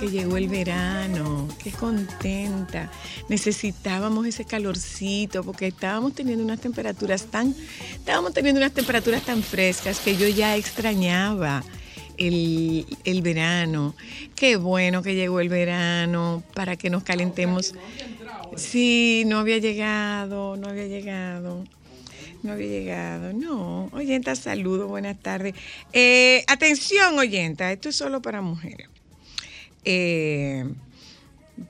Porque llegó el verano. Qué contenta. Necesitábamos ese calorcito porque estábamos teniendo unas temperaturas tan, estábamos teniendo unas temperaturas tan frescas que yo ya extrañaba el, el verano. Qué bueno que llegó el verano para que nos calentemos. Sí, no había llegado, no había llegado. No había llegado, no. Oyenta, saludo, buenas tardes. Eh, atención, oyenta, esto es solo para mujeres. Eh,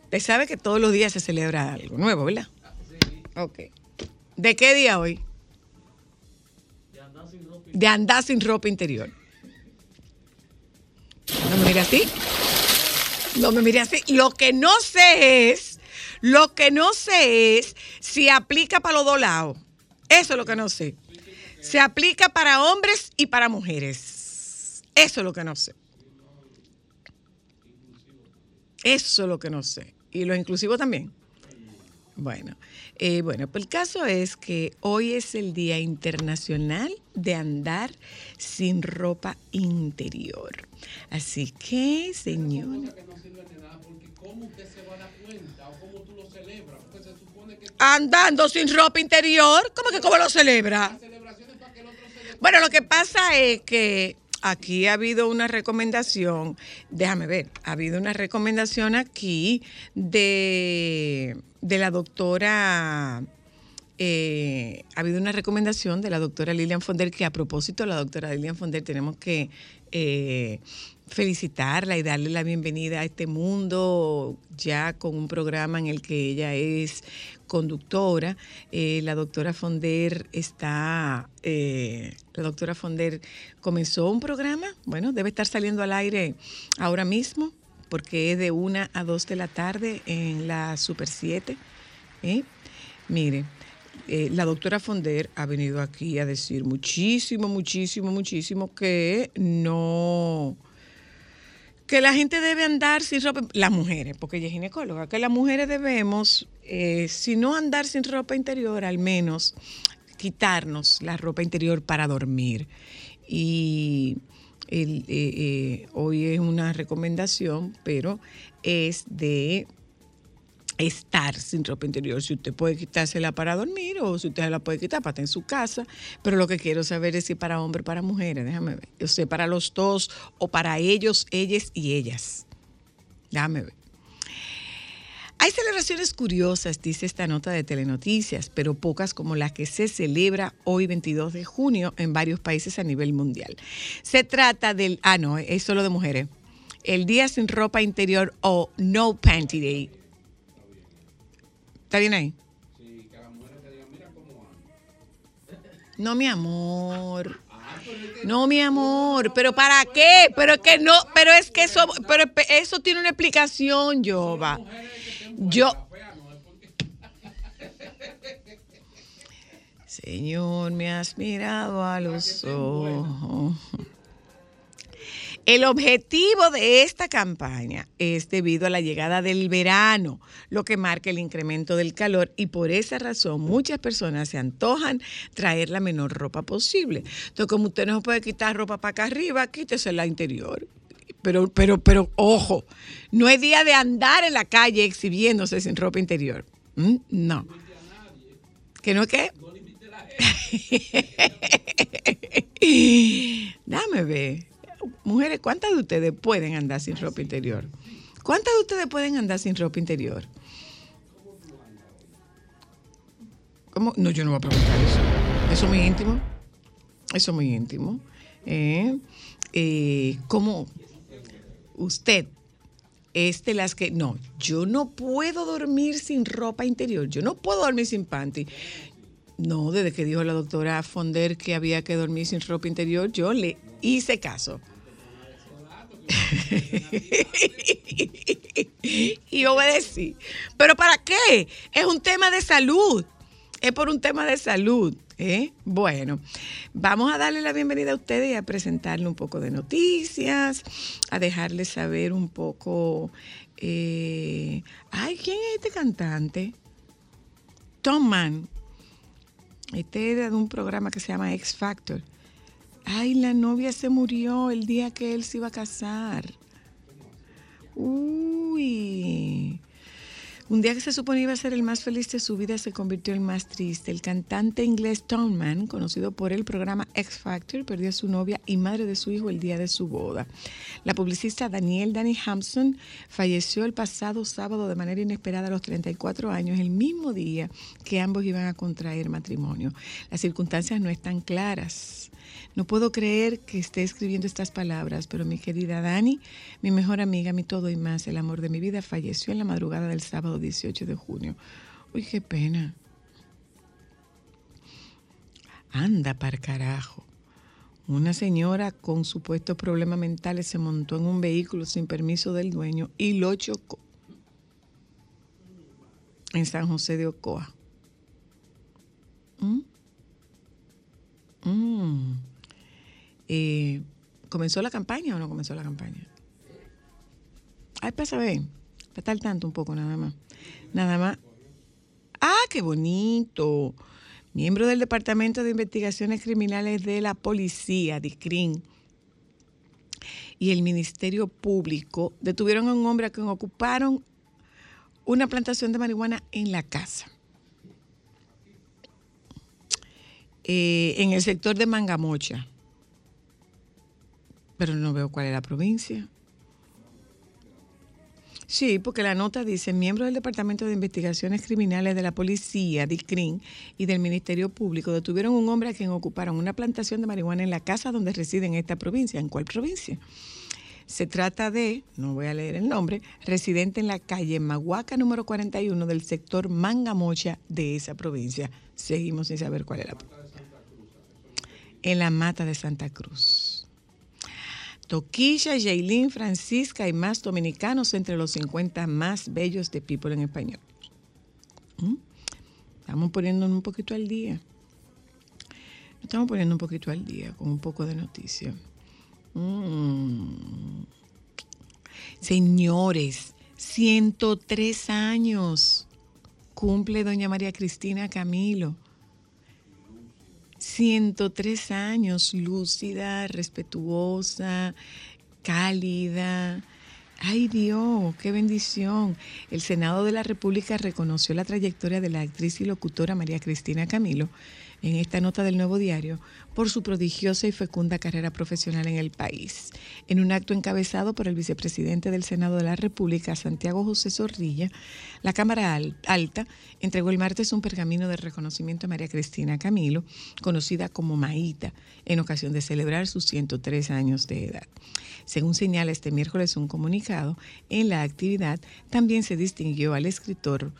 usted sabe que todos los días se celebra algo nuevo, ¿verdad? Ok. ¿De qué día hoy? De andar sin ropa interior. No me mire así. No me mire así. Lo que no sé es, lo que no sé es si aplica para los dos lados. Eso es lo que no sé. Se aplica para hombres y para mujeres. Eso es lo que no sé. Eso es lo que no sé. Y lo inclusivo también. Bueno, eh, bueno, pues el caso es que hoy es el Día Internacional de Andar sin ropa interior. Así que, señor. Andando sin ropa interior, ¿cómo que cómo lo celebra? Bueno, lo que pasa es que aquí ha habido una recomendación, déjame ver, ha habido una recomendación aquí de, de la doctora, eh, ha habido una recomendación de la doctora Lilian Fonder, que a propósito, la doctora Lilian Fonder tenemos que eh, felicitarla y darle la bienvenida a este mundo ya con un programa en el que ella es conductora. Eh, la doctora Fonder está, eh, la doctora Fonder comenzó un programa, bueno, debe estar saliendo al aire ahora mismo porque es de una a dos de la tarde en la Super 7. ¿eh? Mire, eh, la doctora Fonder ha venido aquí a decir muchísimo, muchísimo, muchísimo que no, que la gente debe andar sin ropa, las mujeres, porque ella es ginecóloga, que las mujeres debemos, eh, si no andar sin ropa interior, al menos quitarnos la ropa interior para dormir. Y eh, eh, hoy es una recomendación, pero es de estar sin ropa interior. Si usted puede quitársela para dormir o si usted la puede quitar para estar en su casa. Pero lo que quiero saber es si para hombres, para mujeres, déjame ver. Yo sé, para los dos o para ellos, ellas y ellas. Déjame ver. Hay celebraciones curiosas, dice esta nota de Telenoticias, pero pocas como la que se celebra hoy 22 de junio en varios países a nivel mundial. Se trata del, ah no, es solo de mujeres, el día sin ropa interior o No Panty Day. ¿Está bien ahí? No, mi amor. No, mi amor, pero ¿para qué? Pero es que no, pero es que eso, pero eso tiene una explicación, Jova. Yo. Señor, me has mirado a los ojos. El objetivo de esta campaña es debido a la llegada del verano, lo que marca el incremento del calor y por esa razón muchas personas se antojan traer la menor ropa posible. Entonces, como usted no puede quitar ropa para acá arriba, quítese la interior. Pero, pero, pero, ojo, no es día de andar en la calle exhibiéndose sin ropa interior. ¿Mm? No. ¿Que no es qué? Dame ver. Mujeres, ¿cuántas de ustedes pueden andar sin ropa interior? ¿Cuántas de ustedes pueden andar sin ropa interior? ¿Cómo? No, yo no voy a preguntar eso. Eso es muy íntimo. Eso es muy íntimo. Eh, eh, ¿Cómo usted es de las que... No, yo no puedo dormir sin ropa interior. Yo no puedo dormir sin panty. No, desde que dijo la doctora Fonder que había que dormir sin ropa interior, yo le hice caso. y obedecí. ¿Pero para qué? Es un tema de salud. Es por un tema de salud. ¿eh? Bueno, vamos a darle la bienvenida a ustedes y a presentarle un poco de noticias, a dejarles saber un poco. eh, ay, ¿quién es este cantante? Tom Mann. Este de un programa que se llama X Factor. Ay, la novia se murió el día que él se iba a casar. Uy. Un día que se suponía iba a ser el más feliz de su vida se convirtió en el más triste. El cantante inglés Tom Mann, conocido por el programa X Factor, perdió a su novia y madre de su hijo el día de su boda. La publicista Danielle Danny Hampson falleció el pasado sábado de manera inesperada a los 34 años, el mismo día que ambos iban a contraer matrimonio. Las circunstancias no están claras. No puedo creer que esté escribiendo estas palabras, pero mi querida Dani, mi mejor amiga, mi todo y más, el amor de mi vida, falleció en la madrugada del sábado 18 de junio. Uy, qué pena. Anda para carajo. Una señora con supuestos problemas mentales se montó en un vehículo sin permiso del dueño y lo chocó en San José de Ocoa. ¿Mm? Mm. Eh, ¿Comenzó la campaña o no comenzó la campaña? Ay, pasa ver, para estar tanto un poco nada más. Nada más. Ah, qué bonito. Miembro del Departamento de Investigaciones Criminales de la Policía, DICRIN, y el Ministerio Público detuvieron a un hombre a quien ocuparon una plantación de marihuana en la casa. Eh, en el sector de Mangamocha. Pero no veo cuál es la provincia. Sí, porque la nota dice, miembros del Departamento de Investigaciones Criminales de la Policía, DICRIN, y del Ministerio Público detuvieron a un hombre a quien ocuparon una plantación de marihuana en la casa donde reside en esta provincia. ¿En cuál provincia? Se trata de, no voy a leer el nombre, residente en la calle Mahuaca número 41 del sector Mangamocha de esa provincia. Seguimos sin saber cuál era. En la mata de Santa Cruz. Toquilla, Jailin, Francisca y más dominicanos entre los 50 más bellos de People en español. ¿Mm? Estamos poniéndonos un poquito al día. Estamos poniendo un poquito al día con un poco de noticia. Mm. Señores, 103 años cumple doña María Cristina Camilo. 103 años, lúcida, respetuosa, cálida, Ay Dios, qué bendición. El Senado de la República reconoció la trayectoria de la actriz y locutora María Cristina Camilo en esta nota del Nuevo Diario por su prodigiosa y fecunda carrera profesional en el país. En un acto encabezado por el vicepresidente del Senado de la República, Santiago José Zorrilla, la Cámara Al- Alta entregó el martes un pergamino de reconocimiento a María Cristina Camilo, conocida como Maíta, en ocasión de celebrar sus 103 años de edad. Según señala este miércoles un comunicado, en la actividad también se distinguió al escritor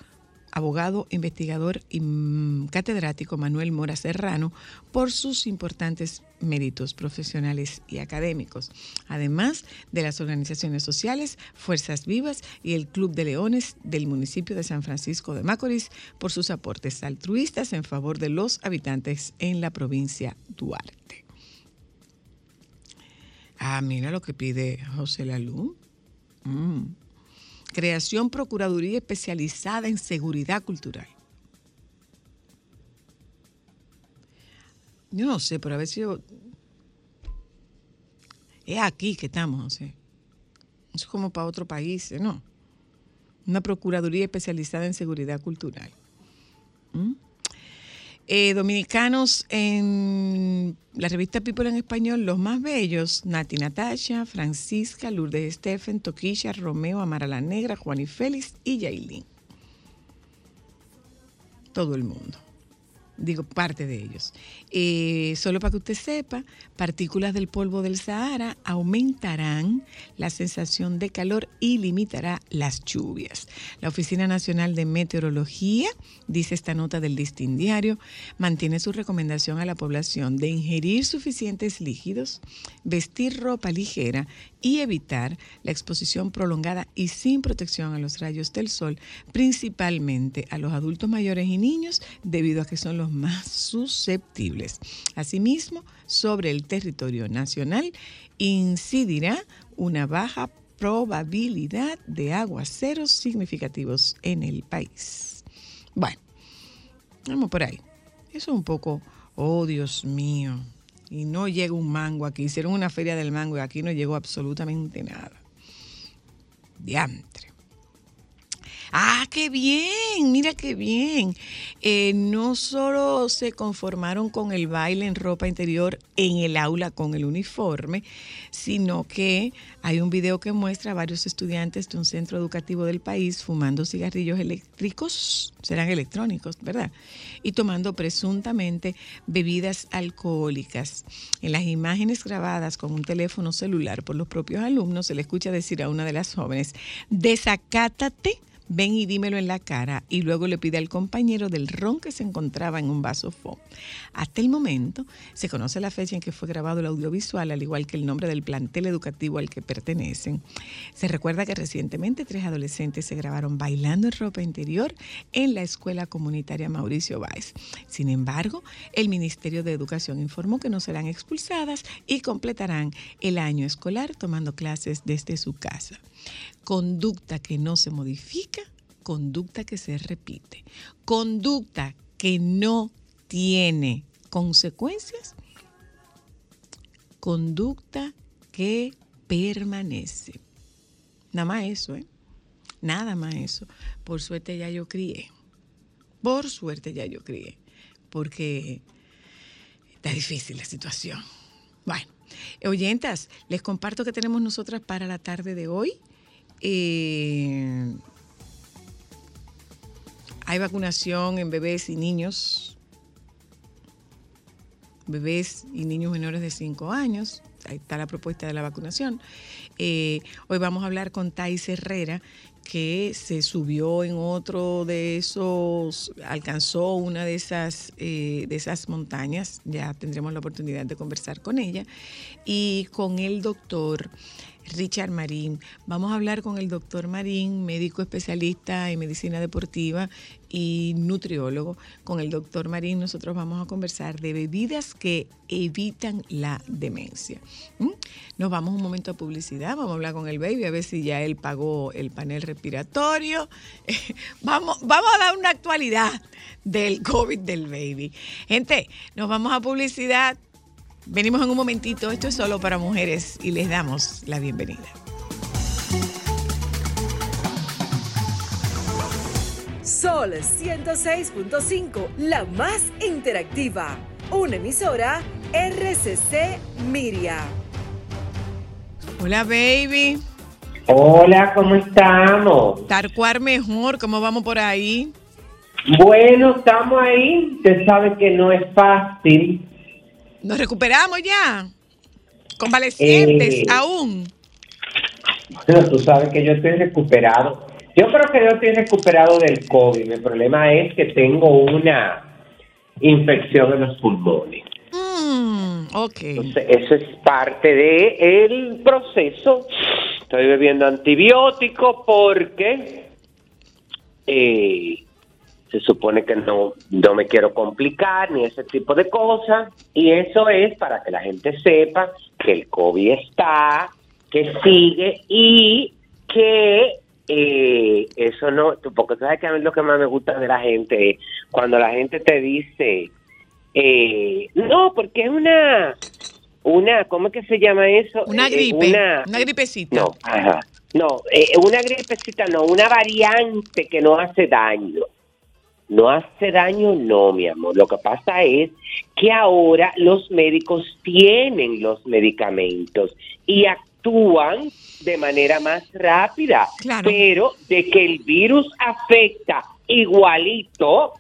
abogado, investigador y mm, catedrático Manuel Mora Serrano por sus importantes méritos profesionales y académicos, además de las organizaciones sociales, Fuerzas Vivas y el Club de Leones del municipio de San Francisco de Macorís por sus aportes altruistas en favor de los habitantes en la provincia Duarte. Ah, mira lo que pide José Lalú. Mm. Creación Procuraduría especializada en seguridad cultural. Yo no sé, pero a ver si yo... Es aquí que estamos, José. Eso es como para otro país, ¿eh? ¿no? Una Procuraduría especializada en seguridad cultural. ¿Mm? Eh, dominicanos en la revista People en Español, los más bellos, Nati Natasha, Francisca, Lourdes Stephen, Toquilla, Romeo, Amara la Negra, Juan y Félix y Yailin. Todo el mundo. Digo, parte de ellos. Eh, solo para que usted sepa, partículas del polvo del Sahara aumentarán la sensación de calor y limitará las lluvias. La Oficina Nacional de Meteorología, dice esta nota del Listín Diario, mantiene su recomendación a la población de ingerir suficientes líquidos, vestir ropa ligera y evitar la exposición prolongada y sin protección a los rayos del sol, principalmente a los adultos mayores y niños, debido a que son los más susceptibles. Asimismo, sobre el territorio nacional incidirá una baja probabilidad de aguaceros significativos en el país. Bueno, vamos por ahí. Eso es un poco, oh Dios mío, y no llega un mango aquí. Hicieron una feria del mango y aquí no llegó absolutamente nada. Diantre. Ah, qué bien, mira qué bien. Eh, no solo se conformaron con el baile en ropa interior en el aula con el uniforme, sino que hay un video que muestra a varios estudiantes de un centro educativo del país fumando cigarrillos eléctricos, serán electrónicos, ¿verdad? Y tomando presuntamente bebidas alcohólicas. En las imágenes grabadas con un teléfono celular por los propios alumnos, se le escucha decir a una de las jóvenes, desacátate ven y dímelo en la cara y luego le pide al compañero del ron que se encontraba en un vaso fo. Hasta el momento se conoce la fecha en que fue grabado el audiovisual, al igual que el nombre del plantel educativo al que pertenecen. Se recuerda que recientemente tres adolescentes se grabaron bailando en ropa interior en la escuela comunitaria Mauricio Báez. Sin embargo, el Ministerio de Educación informó que no serán expulsadas y completarán el año escolar tomando clases desde su casa. Conducta que no se modifica, conducta que se repite. Conducta que no tiene consecuencias, conducta que permanece. Nada más eso, ¿eh? Nada más eso. Por suerte ya yo crié. Por suerte ya yo crié. Porque está difícil la situación. Bueno, oyentas, les comparto que tenemos nosotras para la tarde de hoy. Eh, hay vacunación en bebés y niños, bebés y niños menores de 5 años. Ahí está la propuesta de la vacunación. Eh, hoy vamos a hablar con Thais Herrera, que se subió en otro de esos, alcanzó una de esas, eh, de esas montañas. Ya tendremos la oportunidad de conversar con ella. Y con el doctor Richard Marín. Vamos a hablar con el doctor Marín, médico especialista en medicina deportiva y nutriólogo. Con el doctor Marín nosotros vamos a conversar de bebidas que evitan la demencia. ¿Mm? Nos vamos un momento a publicidad, vamos a hablar con el baby a ver si ya él pagó el panel respiratorio. vamos, vamos a dar una actualidad del COVID del baby. Gente, nos vamos a publicidad. Venimos en un momentito, esto es solo para mujeres y les damos la bienvenida. Sol 106.5, la más interactiva. Una emisora RCC Miria. Hola, baby. Hola, ¿cómo estamos? Tarcuar mejor, ¿cómo vamos por ahí? Bueno, estamos ahí. Usted sabe que no es fácil nos recuperamos ya. Convalecientes Eh. aún. Bueno, tú sabes que yo estoy recuperado. Yo creo que yo estoy recuperado del COVID. El problema es que tengo una infección en los pulmones. Mm, ok. Entonces, eso es parte de el proceso. Estoy bebiendo antibiótico porque eh, se supone que no, no me quiero complicar ni ese tipo de cosas. Y eso es para que la gente sepa que el COVID está, que sigue y que eh, eso no, porque tú sabes que a mí lo que más me gusta de la gente es cuando la gente te dice, eh, no, porque es una, una, ¿cómo es que se llama eso? Una Eh, gripe, una, una gripecita. no, ajá. No, eh, una gripecita no, una variante que no hace daño. No hace daño, no, mi amor. Lo que pasa es que ahora los médicos tienen los medicamentos y actúan de manera más rápida. Claro. Pero de que el virus afecta igualito,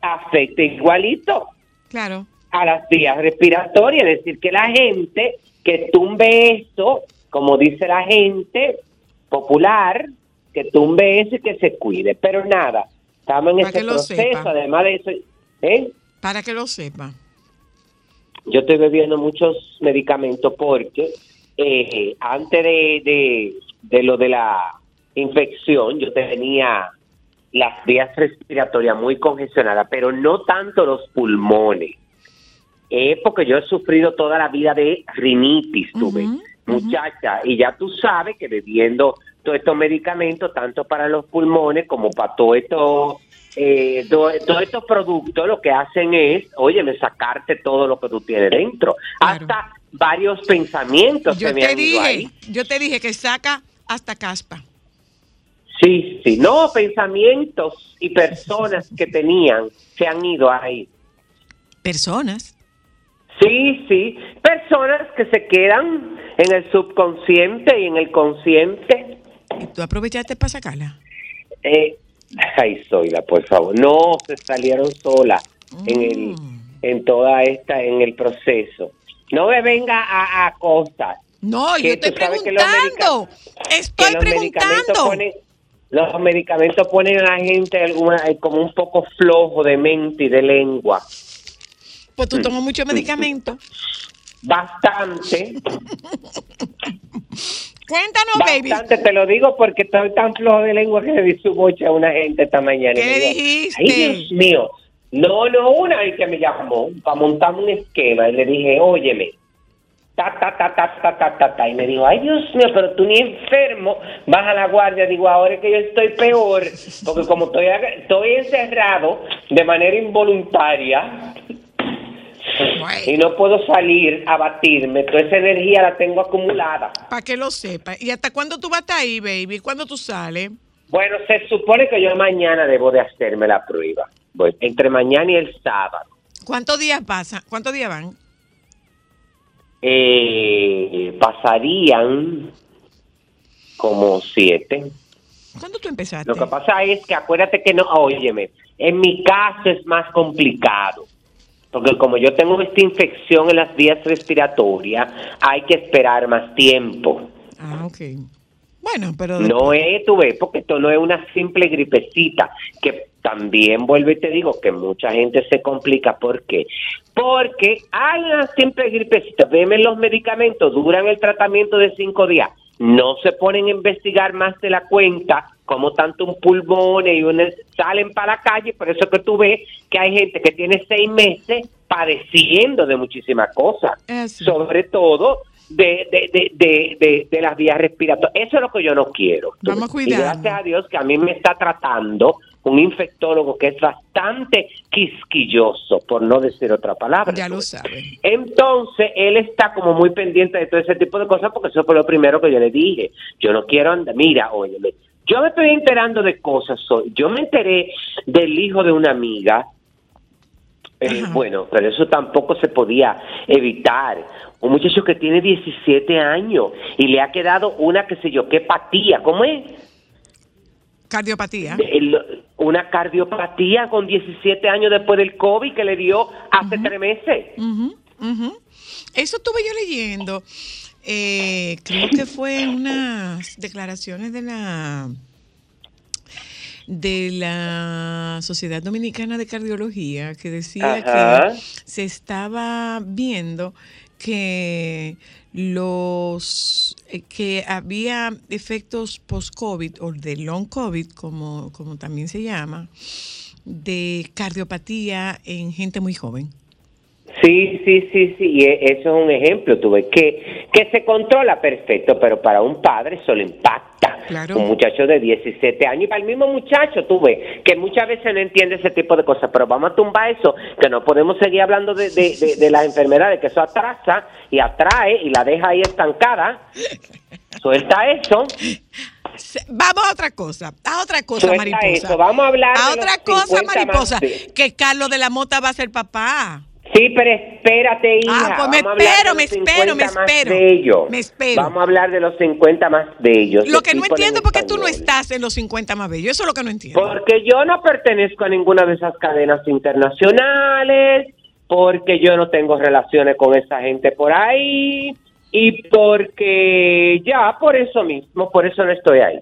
afecta igualito Claro. a las vías respiratorias, es decir, que la gente que tumbe eso, como dice la gente popular, que tumbe eso y que se cuide, pero nada, estamos en lo proceso, sepa. además de eso, ¿eh? Para que lo sepa. yo estoy bebiendo muchos medicamentos porque eh, antes de, de, de lo de la infección yo tenía las vías respiratorias muy congestionadas, pero no tanto los pulmones. Eh, porque yo he sufrido toda la vida de rinitis, tuve, muchacha, y ya tú sabes que bebiendo todos estos medicamentos, tanto para los pulmones como para todo esto, eh, to- todos estos productos, lo que hacen es, óyeme, sacarte todo lo que tú tienes dentro. Claro. Hasta varios pensamientos Yo se me te han ido ahí. yo te dije que saca hasta caspa. Sí, sí, no, pensamientos y personas que tenían se han ido ahí. Personas. Sí, sí, personas que se quedan en el subconsciente y en el consciente. Tú aprovechaste para sacarla. Eh, ay, Zoila, por favor, no se salieron solas en el, Mm. en toda esta, en el proceso. No me venga a, a cosas. No, yo estoy los preguntando. Estoy los medicamentos preguntando. ponen, los medicamentos ponen a la gente alguna, eh, como un poco flojo de mente y de lengua. Pues tú tomas mucho medicamento. Bastante, Cuéntanos, baby. bastante, te lo digo porque estoy tan flojo de lengua que le di su boche a una gente esta mañana. ¿Qué le dijiste? Ay, Dios mío. No, no, una vez que me llamó para montar un esquema y le dije, óyeme, ta, ta, ta, ta, ta, ta, ta, ta. Y me dijo, ay, Dios mío, pero tú ni enfermo, baja la guardia. Digo, ahora es que yo estoy peor, porque como estoy, estoy encerrado de manera involuntaria y no puedo salir a batirme, toda esa energía la tengo acumulada. Para que lo sepas. ¿Y hasta cuándo tú vas a estar ahí, baby? ¿Cuándo tú sales? Bueno, se supone que yo mañana debo de hacerme la prueba. Voy entre mañana y el sábado. ¿Cuántos días pasan? ¿Cuántos días van? Eh, pasarían como siete. ¿Cuándo tú empezaste? Lo que pasa es que acuérdate que no, óyeme, en mi caso es más complicado. Porque como yo tengo esta infección en las vías respiratorias, hay que esperar más tiempo. Ah, ok. Bueno, pero... No es, tú ves, porque esto no es una simple gripecita, que también vuelvo y te digo que mucha gente se complica. ¿Por qué? Porque hay una simple gripecita. Veme los medicamentos, duran el tratamiento de cinco días. No se ponen a investigar más de la cuenta, como tanto un pulmón y un, salen para la calle. Por eso que tú ves que hay gente que tiene seis meses padeciendo de muchísimas cosas. Eso. Sobre todo de, de, de, de, las vías respiratorias. Eso es lo que yo no quiero. Vamos Y gracias a Dios que a mí me está tratando un infectólogo que es bastante quisquilloso, por no decir otra palabra. Ya lo tú. sabes. Entonces, él está como muy pendiente de todo ese tipo de cosas porque eso fue lo primero que yo le dije. Yo no quiero andar, mira, óyeme, Yo me estoy enterando de cosas. hoy. Yo me enteré del hijo de una amiga. Eh, bueno, pero eso tampoco se podía evitar. Un muchacho que tiene 17 años y le ha quedado una, qué sé yo, qué patía. ¿Cómo es? Cardiopatía. El- una cardiopatía con 17 años después del COVID que le dio hace tres meses. Ujú, ujú. Eso estuve yo leyendo. Eh, creo que fue unas declaraciones de la de la Sociedad Dominicana de Cardiología que decía Ajá. que se estaba viendo que los eh, que había efectos post-COVID o de long COVID, como, como también se llama, de cardiopatía en gente muy joven. Sí, sí, sí, sí, y e- eso es un ejemplo, tuve que que se controla perfecto, pero para un padre eso le impacta. Claro. Un muchacho de 17 años y para el mismo muchacho, tuve que muchas veces no entiende ese tipo de cosas, pero vamos a tumbar eso, que no podemos seguir hablando de, de, de, de las enfermedades, que eso atrasa y atrae y la deja ahí estancada. Suelta eso. Vamos a otra cosa, a otra cosa, Suelta mariposa. eso, vamos a hablar A de otra cosa, 50 más mariposa, que Carlos de la Mota va a ser papá. Sí, pero espérate, hija. Ah, pues me Vamos a hablar espero, de me los espero, me 50 más espero. Me espero. Vamos a hablar de los 50 más de ellos. Lo que no entiendo en es por qué tú no estás en los 50 más bellos. Eso es lo que no entiendo. Porque yo no pertenezco a ninguna de esas cadenas internacionales, porque yo no tengo relaciones con esa gente por ahí y porque ya por eso mismo, por eso no estoy ahí.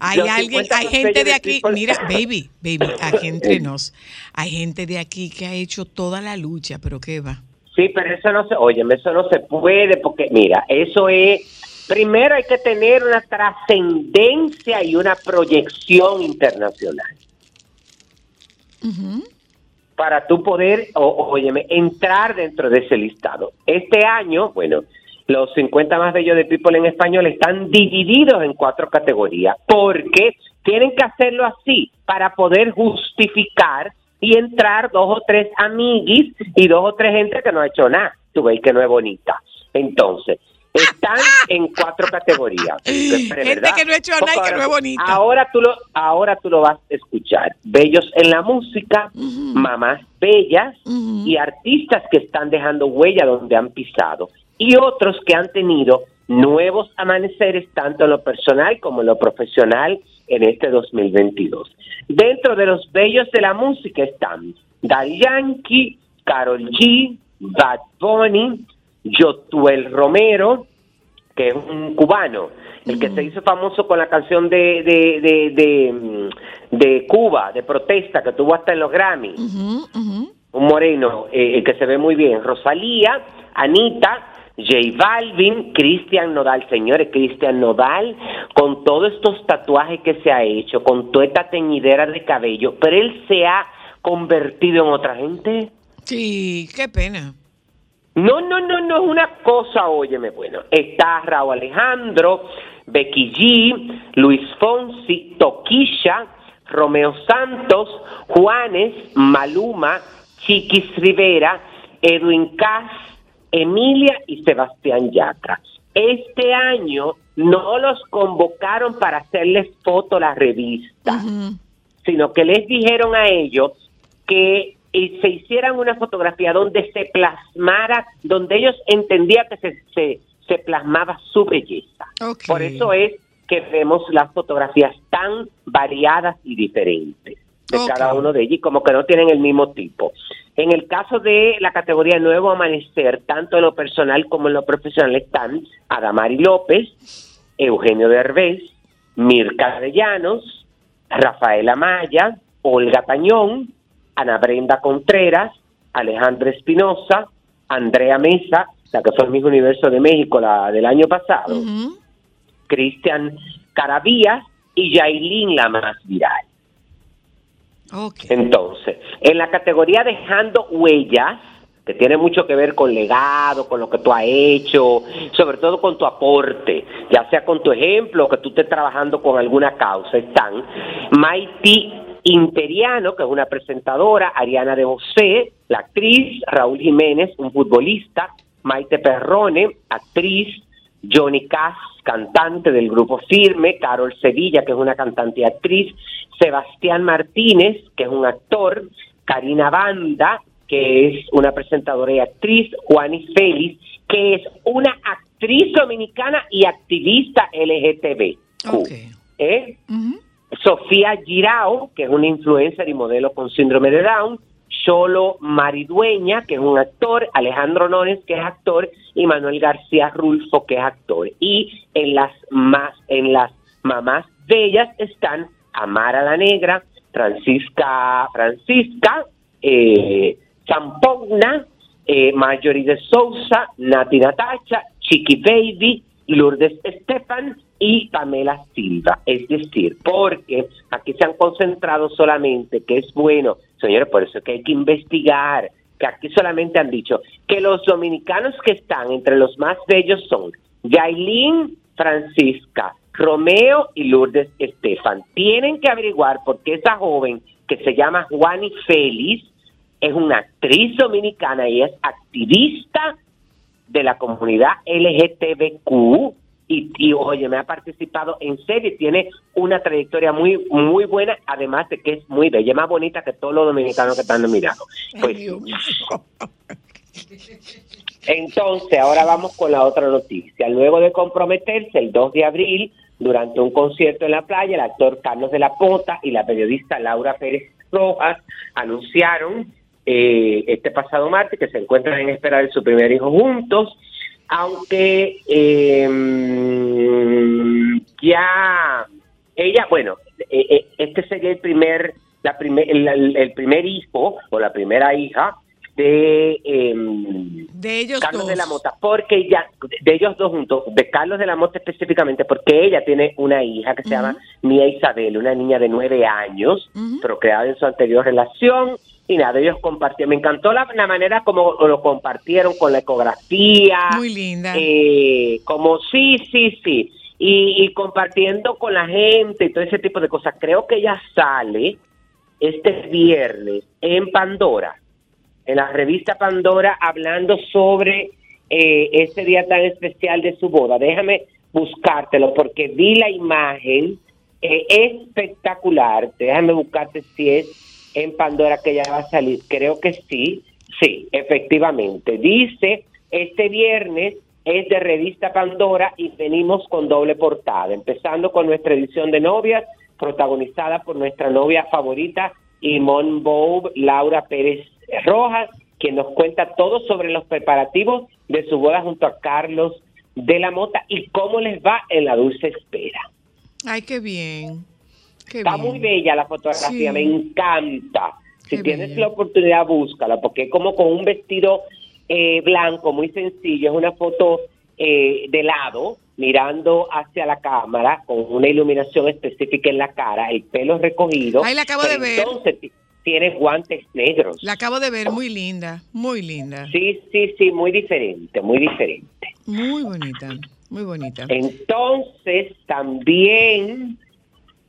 Hay alguien, 50 hay gente de aquí, mira, baby, baby, aquí entre nos, hay gente de aquí que ha hecho toda la lucha, pero qué va. Sí, pero eso no se, oye, eso no se puede porque, mira, eso es, primero hay que tener una trascendencia y una proyección internacional para tú poder, o, óyeme, entrar dentro de ese listado. Este año, bueno, los 50 más bellos de People en español están divididos en cuatro categorías porque tienen que hacerlo así para poder justificar y entrar dos o tres amiguis y dos o tres gente que no ha hecho nada. Tú ves que no es bonita. Entonces, están en cuatro categorías. Gente que no ha hecho nada y que no es bonita. Ahora tú lo, ahora tú lo vas a escuchar. Bellos en la música, mamás bellas y artistas que están dejando huella donde han pisado y otros que han tenido nuevos amaneceres tanto en lo personal como en lo profesional en este 2022. Dentro de los bellos de la música están Daddy Yankee, Carol G, Bad Bunny, Yotuel Romero, que es un cubano, el que se hizo famoso con la canción de, de, de, de, de Cuba, de protesta, que tuvo hasta en los Grammy un moreno eh, el que se ve muy bien. Rosalía, Anita, J Balvin, Cristian Nodal, señores, Cristian Nodal, con todos estos tatuajes que se ha hecho, con toda esta teñidera de cabello, pero él se ha convertido en otra gente. Sí, qué pena. No, no, no, no es una cosa, óyeme, bueno, está Raúl Alejandro, Becky G, Luis Fonsi, Toquilla, Romeo Santos, Juanes, Maluma, Chiquis Rivera, Edwin Cass, Emilia y Sebastián Yatra. Este año no los convocaron para hacerles foto a la revista sino que les dijeron a ellos que eh, se hicieran una fotografía donde se plasmara, donde ellos entendían que se, se, se plasmaba su belleza. Por eso es que vemos las fotografías tan variadas y diferentes de cada uno de ellos, y como que no tienen el mismo tipo. En el caso de la categoría Nuevo Amanecer, tanto en lo personal como en lo profesional están Adamari López, Eugenio Derbez, Mirka de Llanos, Rafaela Maya, Olga Tañón, Ana Brenda Contreras, Alejandra Espinosa, Andrea Mesa, la que fue el mismo Universo de México la del año pasado. Cristian Caravías y Yailin la más viral. Ok. Entonces, en la categoría dejando huellas, que tiene mucho que ver con legado, con lo que tú has hecho, sobre todo con tu aporte, ya sea con tu ejemplo que tú estés trabajando con alguna causa, están Maiti Interiano, que es una presentadora, Ariana de José, la actriz, Raúl Jiménez, un futbolista, Maite Perrone, actriz, Johnny Cass, cantante del grupo Firme, Carol Sevilla, que es una cantante y actriz, Sebastián Martínez, que es un actor, Karina Banda, que es una presentadora y actriz, Juani Félix, que es una actriz dominicana y activista LGTB. ¿Eh? Sofía Girao, que es una influencer y modelo con síndrome de Down, Cholo Maridueña, que es un actor, Alejandro Nones, que es actor, y Manuel García Rulfo, que es actor. Y en las más, en las mamás bellas están Amara la Negra, Francisca, Francisca, eh, Champogna, eh, Marjorie de Sousa, Nati Natacha, Chiqui Baby, Lourdes Estefan y Pamela Silva. Es decir, porque aquí se han concentrado solamente, que es bueno, señores, por eso es que hay que investigar, que aquí solamente han dicho que los dominicanos que están entre los más bellos son Yailin, Francisca, Romeo y Lourdes Estefan. Tienen que averiguar por qué esa joven que se llama Juani Félix es una actriz dominicana y es activista de la comunidad LGTBQ y, y oye, me ha participado en serie, tiene una trayectoria muy muy buena, además de que es muy bella, más bonita que todos los dominicanos que están nominados. Pues, entonces, ahora vamos con la otra noticia. Luego de comprometerse el 2 de abril, durante un concierto en la playa, el actor Carlos de la Pota y la periodista Laura Pérez Rojas anunciaron eh, este pasado martes que se encuentran en espera de su primer hijo juntos, aunque eh, ya ella, bueno, eh, eh, este sería el primer, la primer, el, primer hijo o la primera hija de em, De ellos Carlos dos. de la Mota, porque ella, de ellos dos juntos, de Carlos de la Mota específicamente, porque ella tiene una hija que se llama Mía Isabel, una niña de nueve años, Ujú. procreada en su anterior relación, y nada, ellos compartieron, me encantó la, la manera como lo compartieron con la ecografía, Muy linda. eh, como sí, sí, sí, y, y compartiendo con la gente y todo ese tipo de cosas. Creo que ella sale este viernes en Pandora, en la revista Pandora, hablando sobre eh, ese día tan especial de su boda. Déjame buscártelo porque vi la imagen eh, espectacular. Déjame buscarte si es en Pandora que ya va a salir. Creo que sí, sí, efectivamente. Dice, este viernes es de revista Pandora y venimos con doble portada, empezando con nuestra edición de novias, protagonizada por nuestra novia favorita, Imon Bob, Laura Pérez Rojas, quien nos cuenta todo sobre los preparativos de su boda junto a Carlos de la Mota y cómo les va en la dulce espera. Ay, qué bien. Qué Está bien. muy bella la fotografía, Sí. me encanta. Si Qué tienes bella. la oportunidad, búscala, porque es como con un vestido eh, blanco, muy sencillo. Es una foto eh, de lado, mirando hacia la cámara, con una iluminación específica en la cara, el pelo recogido. Ay, la acabo de ver. Entonces ti- tiene guantes negros. La acabo de ver, muy linda, muy linda. Sí, sí, sí, muy diferente, muy diferente. Muy bonita, muy bonita. Entonces, también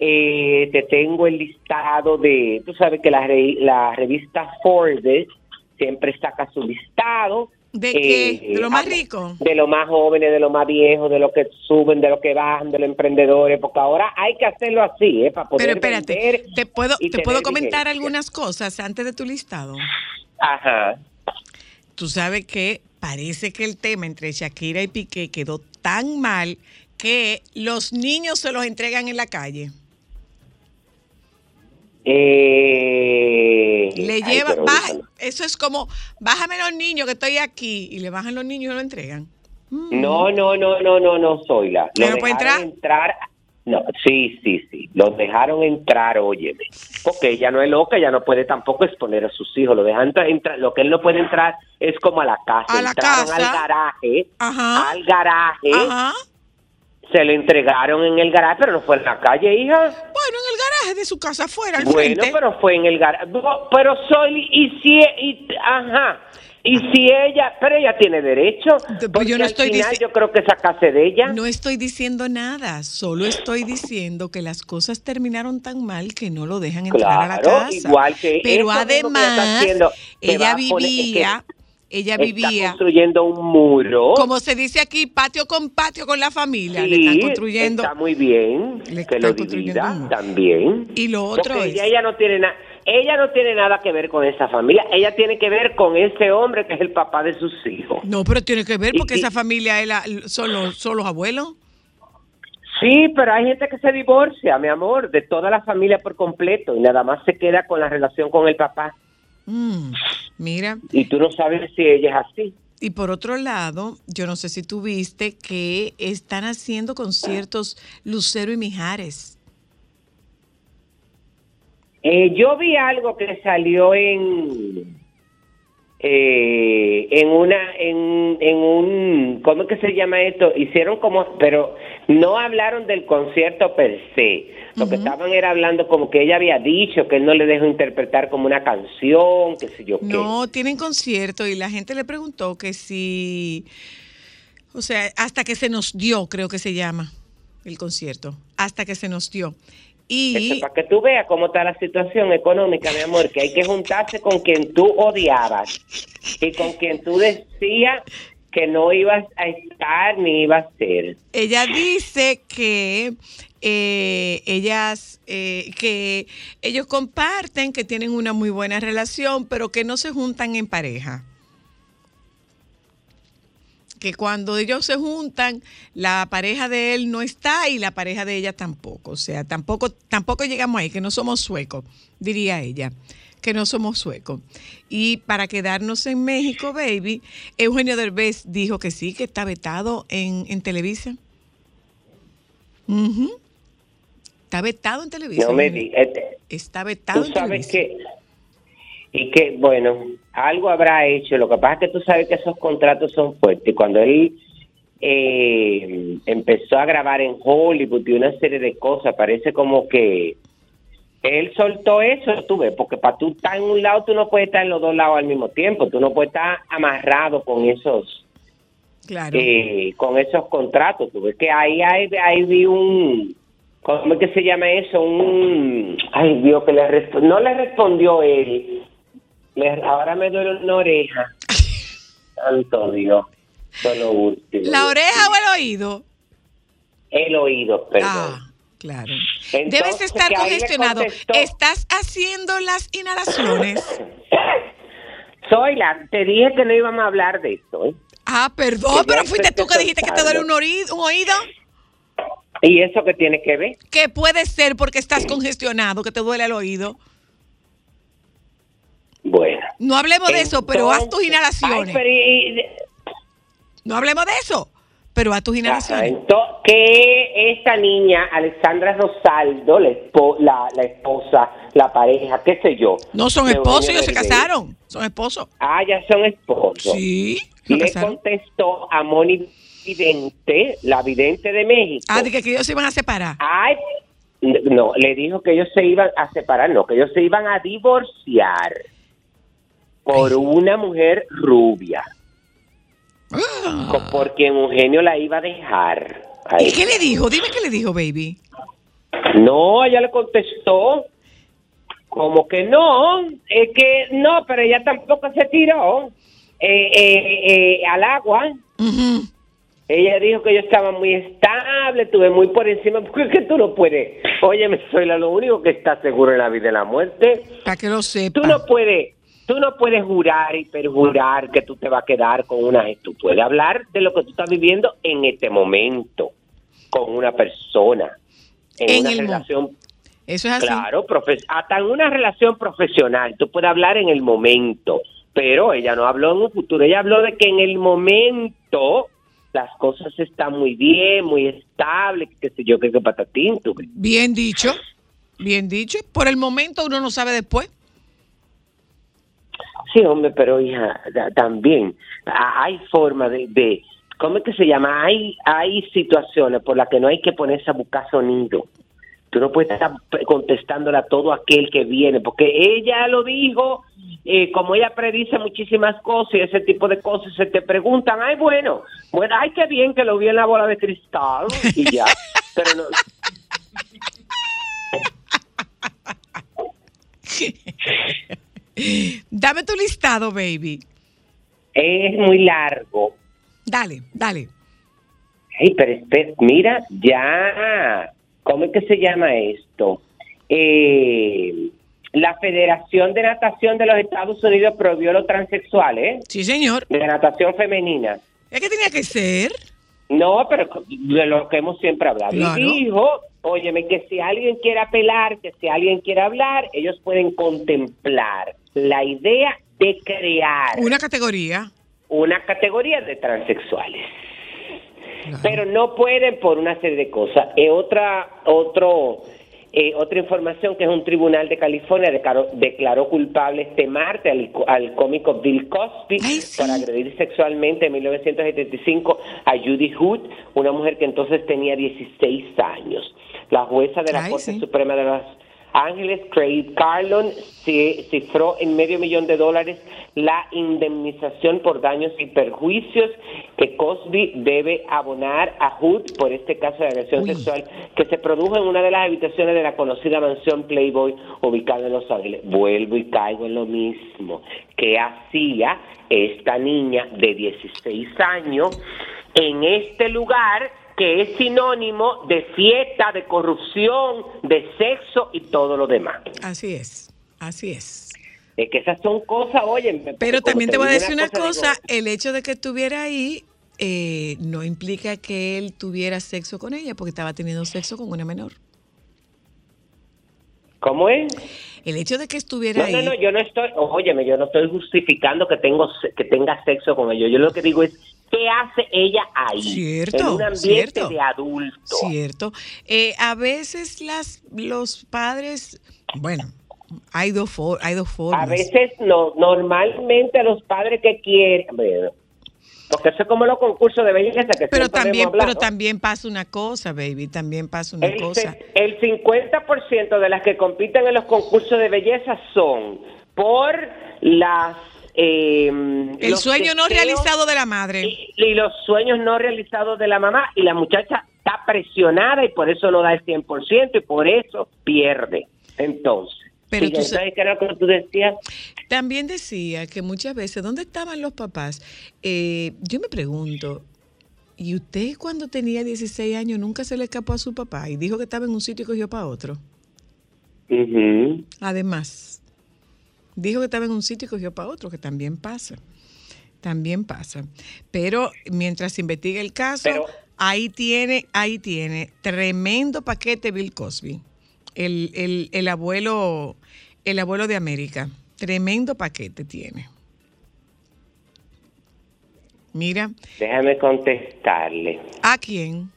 eh, te tengo el listado de, tú sabes que la, re- la revista Forbes siempre saca su listado. ¿De eh, qué? ¿De lo más habla rico? De lo más jóvenes, de lo más viejos, de lo que suben, de lo que bajan, de los emprendedores, porque ahora hay que hacerlo así, ¿eh? Para poder Pero espérate, vender ¿te puedo, te puedo comentar vigencia. algunas cosas antes de tu listado? Ajá. Tú sabes que parece que el tema entre Shakira y Piqué quedó tan mal que los niños se los entregan en la calle. Eh, Le lleva, baja- eso es como, bájame los niños que estoy aquí, y le bajan los niños y lo entregan. No, no, no, no, no, no, soy la. ¿Ya no puede entrar? No, sí, sí, sí. Los dejaron entrar, óyeme. Porque ella no es loca, ella no puede tampoco exponer a sus hijos. Lo dejan tra- entrar. Lo que él no puede entrar es como a la casa. A la Entraron casa. al garaje. Ajá. Al garaje. Ajá. Se lo entregaron en el garaje, pero no fue en la calle, hija. Garaje de su casa afuera, al Bueno, frente. pero fue en el garaje. Pero soy, y si, y, ajá. Y si ella, pero ella tiene derecho. Porque yo no al estoy final yo creo que es de ella. No estoy diciendo nada, solo estoy diciendo que las cosas terminaron tan mal que no lo dejan entrar a la Claro, casa. igual que Pero mismo que ella además, haciendo, que ella está vivía, construyendo un muro. como se dice aquí, patio con patio con la familia. le Sí, están construyendo. está muy bien le que están lo construyendo divida también. Y lo otro Porque es. ella, ella no tiene nada, ella no tiene nada que ver con esa familia, ella tiene que ver con ese hombre que es el papá de sus hijos. No, pero tiene que ver porque y- esa familia es la- son, los, son los abuelos. Sí, pero hay gente que se divorcia, mi amor, de toda la familia por completo y nada más se queda con la relación con el papá. Mm, mira, Y tú no sabes si ella es así. y por otro lado, yo no sé si tú viste que están haciendo conciertos Lucero y Mijares. Eh, yo vi algo que salió en eh, en una en, en un cómo es que se llama esto hicieron como pero no hablaron del concierto per se lo que estaban era hablando como que ella había dicho que él no le dejó interpretar como una canción qué sé yo qué No, tienen concierto y la gente le preguntó que si, o sea, hasta que se nos dio, creo que se llama el concierto, hasta que se nos dio. Eso, Y para que tú veas cómo está la situación económica, mi amor, que hay que juntarse con quien tú odiabas y con quien tú decías que no ibas a estar ni ibas a ser. ella dice que eh, ellas, eh, que ellos comparten, que tienen una muy buena relación, pero que no se juntan en pareja. Que cuando ellos se juntan, la pareja de él no está y la pareja de ella tampoco. O sea, tampoco, tampoco llegamos ahí, que no somos suecos, diría ella, que no somos suecos. Y para quedarnos en México, baby, Eugenio Derbez dijo que sí, que está vetado en, en Televisa. Ujú. Está vetado en Televisa. No me di- este, Está vetado Tú en sabes Televisa. que, y que, bueno, algo habrá hecho. Lo que pasa es que tú sabes que esos contratos son fuertes. Cuando él eh, empezó a grabar en Hollywood y una serie de cosas, parece como que él soltó eso, tú ves, porque para tú estar en un lado, tú no puedes estar en los dos lados al mismo tiempo. Tú no puedes estar amarrado con esos Claro. eh, con esos contratos. Tú ves que ahí, ahí, ahí vi un, ¿cómo es que se llama eso? Un, ay Dios, que le resp- no le respondió él. Le- ahora me duele una oreja. Santo Dios. Eso es lo último. ¿La oreja o el oído? El oído, perdón. Ah, claro. Entonces, Debes estar congestionado. ¿Estás haciendo las inhalaciones? Zoila, te dije que no íbamos a hablar de esto. ¿eh? Ah, perdón, Que pero fuiste tú que dijiste que te duele un oído. ¿Y eso qué tiene que ver? Que puede ser porque estás congestionado, que te duele el oído. Bueno. No hablemos de eso, pero haz tus inhalaciones. Ay, pero y- No hablemos de eso, pero haz tus inhalaciones. entonces, que esta niña, Alexandra Rosaldo, la, espo- la, la esposa, la pareja, qué sé yo. No son esposos, ellos se casaron. Son esposos. Ah, ya son esposos. Sí, se Le casaron. contestó a Moni Vidente, la vidente de México. Ah, de que, que ellos se iban a separar. Ay, no, le dijo que ellos se iban a separar, no, que ellos se iban a divorciar por una mujer rubia, co- por quien Eugenio la iba a dejar. ¿Y qué le dijo? Dime qué le dijo, baby. No, ella le contestó como que no, es que no, pero ella tampoco se tiró eh, eh, eh, al agua. Ujú. Ella dijo que yo estaba muy estable, estuve muy por encima, porque es que tú no puedes. Óyeme, soy la- lo único que está seguro en la vida y la muerte. Para que lo sepa. Tú no puedes, tú no puedes jurar y perjurar que tú te vas a quedar con una gente. Tú puedes hablar de lo que tú estás viviendo en este momento con una persona en, En una el relación Eso es así. Claro, hasta en una relación profesional, tú puedes hablar en el momento, pero ella no habló en un futuro, ella habló de que en el momento las cosas están muy bien, muy estables, qué sé yo, qué patatín, tú. Bien dicho. Bien dicho. Por el momento uno no sabe después. Sí, hombre, pero hija, también hay forma de, de, ¿cómo es que se llama? Hay, hay situaciones por las que no hay que ponerse a buscar sonido. Tú no puedes estar contestándole a todo aquel que viene, porque ella lo dijo, eh, como ella predice muchísimas cosas y ese tipo de cosas, se te preguntan, ay, bueno, bueno, ay, qué bien que lo vi en la bola de cristal y ya, pero no. Dame tu listado, baby. es muy largo. Dale, dale. Ay, pero espera, mira, ya, ¿cómo es que se llama esto? Eh, la Federación de Natación de los Estados Unidos prohibió los transexuales, ¿eh? Sí, señor. de natación femenina. Es que tenía que ser. No, pero de lo que hemos siempre hablado. Claro. Y dijo, óyeme, que si alguien quiere apelar, que si alguien quiere hablar, ellos pueden contemplar la idea de crear Una categoría. una categoría de transexuales. Pero no pueden por una serie de cosas. Eh, otra, otro, eh, otra información que es un tribunal de California declaró, declaró culpable este martes al, al cómico Bill Cosby Ay, sí. por agredir sexualmente en 1975 a Judy Hood, una mujer que entonces tenía 16 años. La jueza de la Ay, Corte sí. Suprema de Los Ángeles, Craig Carlon, ci- cifró en medio millón de dólares la indemnización por daños y perjuicios que Cosby debe abonar a Hood por este caso de agresión Uy. sexual que se produjo en una de las habitaciones de la conocida mansión Playboy ubicada en Los Ángeles. Vuelvo y caigo en lo mismo. que hacía esta niña de 16 años en este lugar que es sinónimo de fiesta, de corrupción, de sexo y todo lo demás. Así es, así es. Es que esas son cosas, oye. Pero también te voy a decir una cosa, digo, el hecho de que estuviera ahí eh, no implica que él tuviera sexo con ella, porque estaba teniendo sexo con una menor. ¿Cómo es? El hecho de que estuviera No, no, ahí... no, yo no estoy, óyeme, yo no estoy justificando que tengo que tenga sexo con ellos. Yo lo que digo es, ¿qué hace ella ahí? Cierto, En un ambiente cierto. de adulto. Cierto. Eh, a veces las los padres, bueno, hay dos, for- hay dos formas. A veces no, normalmente los padres que quieren, bueno, porque eso es como los concursos de belleza que pero también, pero también pasa una cosa, baby, también pasa una el, cosa. el 50% de las que compiten en los concursos de belleza son por las... eh, El sueño no realizado de la madre. y, y los sueños no realizados de la mamá y la muchacha está presionada y por eso no da el 100% y por eso pierde. Entonces, Pero tú sa- Entonces, ¿qué era lo que tú decías? También decía que muchas veces, ¿dónde estaban los papás? Eh, yo me pregunto, ¿y usted cuando tenía 16 años nunca se le escapó a su papá y dijo que estaba en un sitio y cogió para otro? Además, dijo que estaba en un sitio y cogió para otro, que también pasa. También pasa. Pero mientras se investiga el caso, Pero- ahí tiene, ahí tiene tremendo paquete Bill Cosby. El, el, el abuelo, el abuelo de América. Tremendo paquete tiene. Mira, Déjame contestarle. ¿a quién?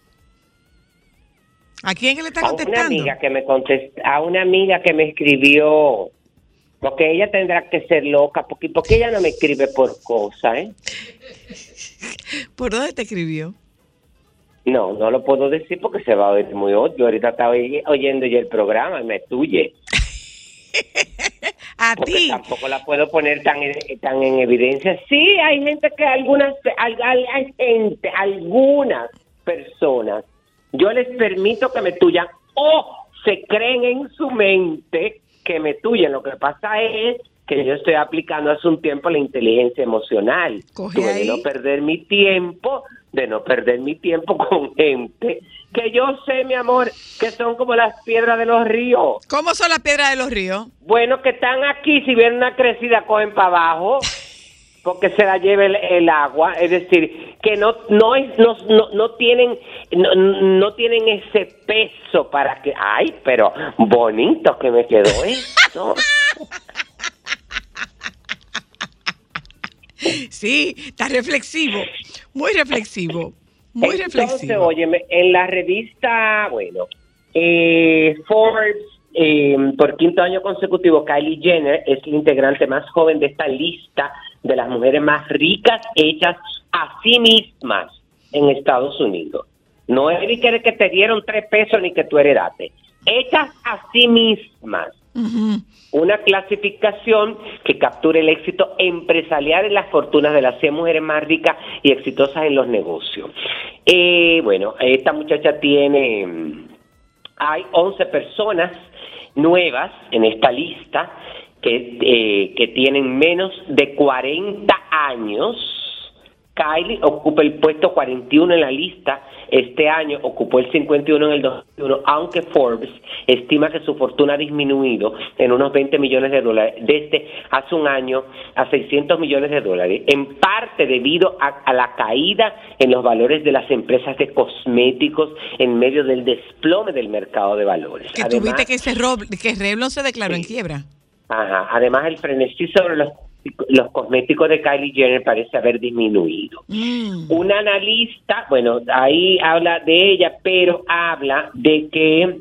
¿A quién que le está a una contestando? amiga que me a una amiga que me escribió porque ella tendrá que ser loca porque porque ella no me escribe por cosas ¿eh? ¿Por dónde te escribió? no no lo puedo decir porque se va a oír muy obvio ahorita estaba oy- oyendo ya el programa y me tuye A porque ti. tampoco la puedo poner tan en, tan en evidencia sí hay gente que algunas al- al- hay gente algunas personas yo les permito que me tuyan o se creen en su mente que me tuyen. Lo que pasa es que yo estoy aplicando hace un tiempo la inteligencia emocional. Tuve de no perder mi tiempo, de no perder mi tiempo con gente que yo sé, mi amor, que son como las piedras de los ríos. ¿Cómo son las piedras de los ríos? Bueno, que están aquí, si viene una crecida, cogen para abajo, porque se la lleva el, el agua. Es decir, que no no es, no, no, no tienen no, no tienen ese peso para que... Ay, pero bonito que me quedó esto. Sí, está reflexivo, muy reflexivo, muy Entonces, reflexivo. óyeme, en la revista, bueno, eh, Forbes, eh, por quinto año consecutivo, Kylie Jenner es la integrante más joven de esta lista de las mujeres más ricas hechas a sí mismas en Estados Unidos. No es ni que, te dieron tres pesos ni que tú heredaste. Hechas a sí mismas una clasificación que capture el éxito empresarial en las fortunas de las 100 mujeres más ricas y exitosas en los negocios. Eh, bueno, esta muchacha tiene, mm, hay 11 personas nuevas en esta lista que, eh, que tienen menos de 40 años, Kylie ocupa el puesto 41 en la lista. Este año ocupó el 51 en el 2001, aunque Forbes estima que su fortuna ha disminuido en unos 20 millones de dólares desde hace un año a 600 millones de dólares, en parte debido a, a la caída en los valores de las empresas de cosméticos en medio del desplome del mercado de valores. Que Además- tuviste que, ese Rob- que Revlon se declaró en quiebra. Ajá. Además, el frenesí sobre los, los cosméticos de Kylie Jenner parece haber disminuido. Mm. Un analista, bueno, ahí habla de ella, pero habla de que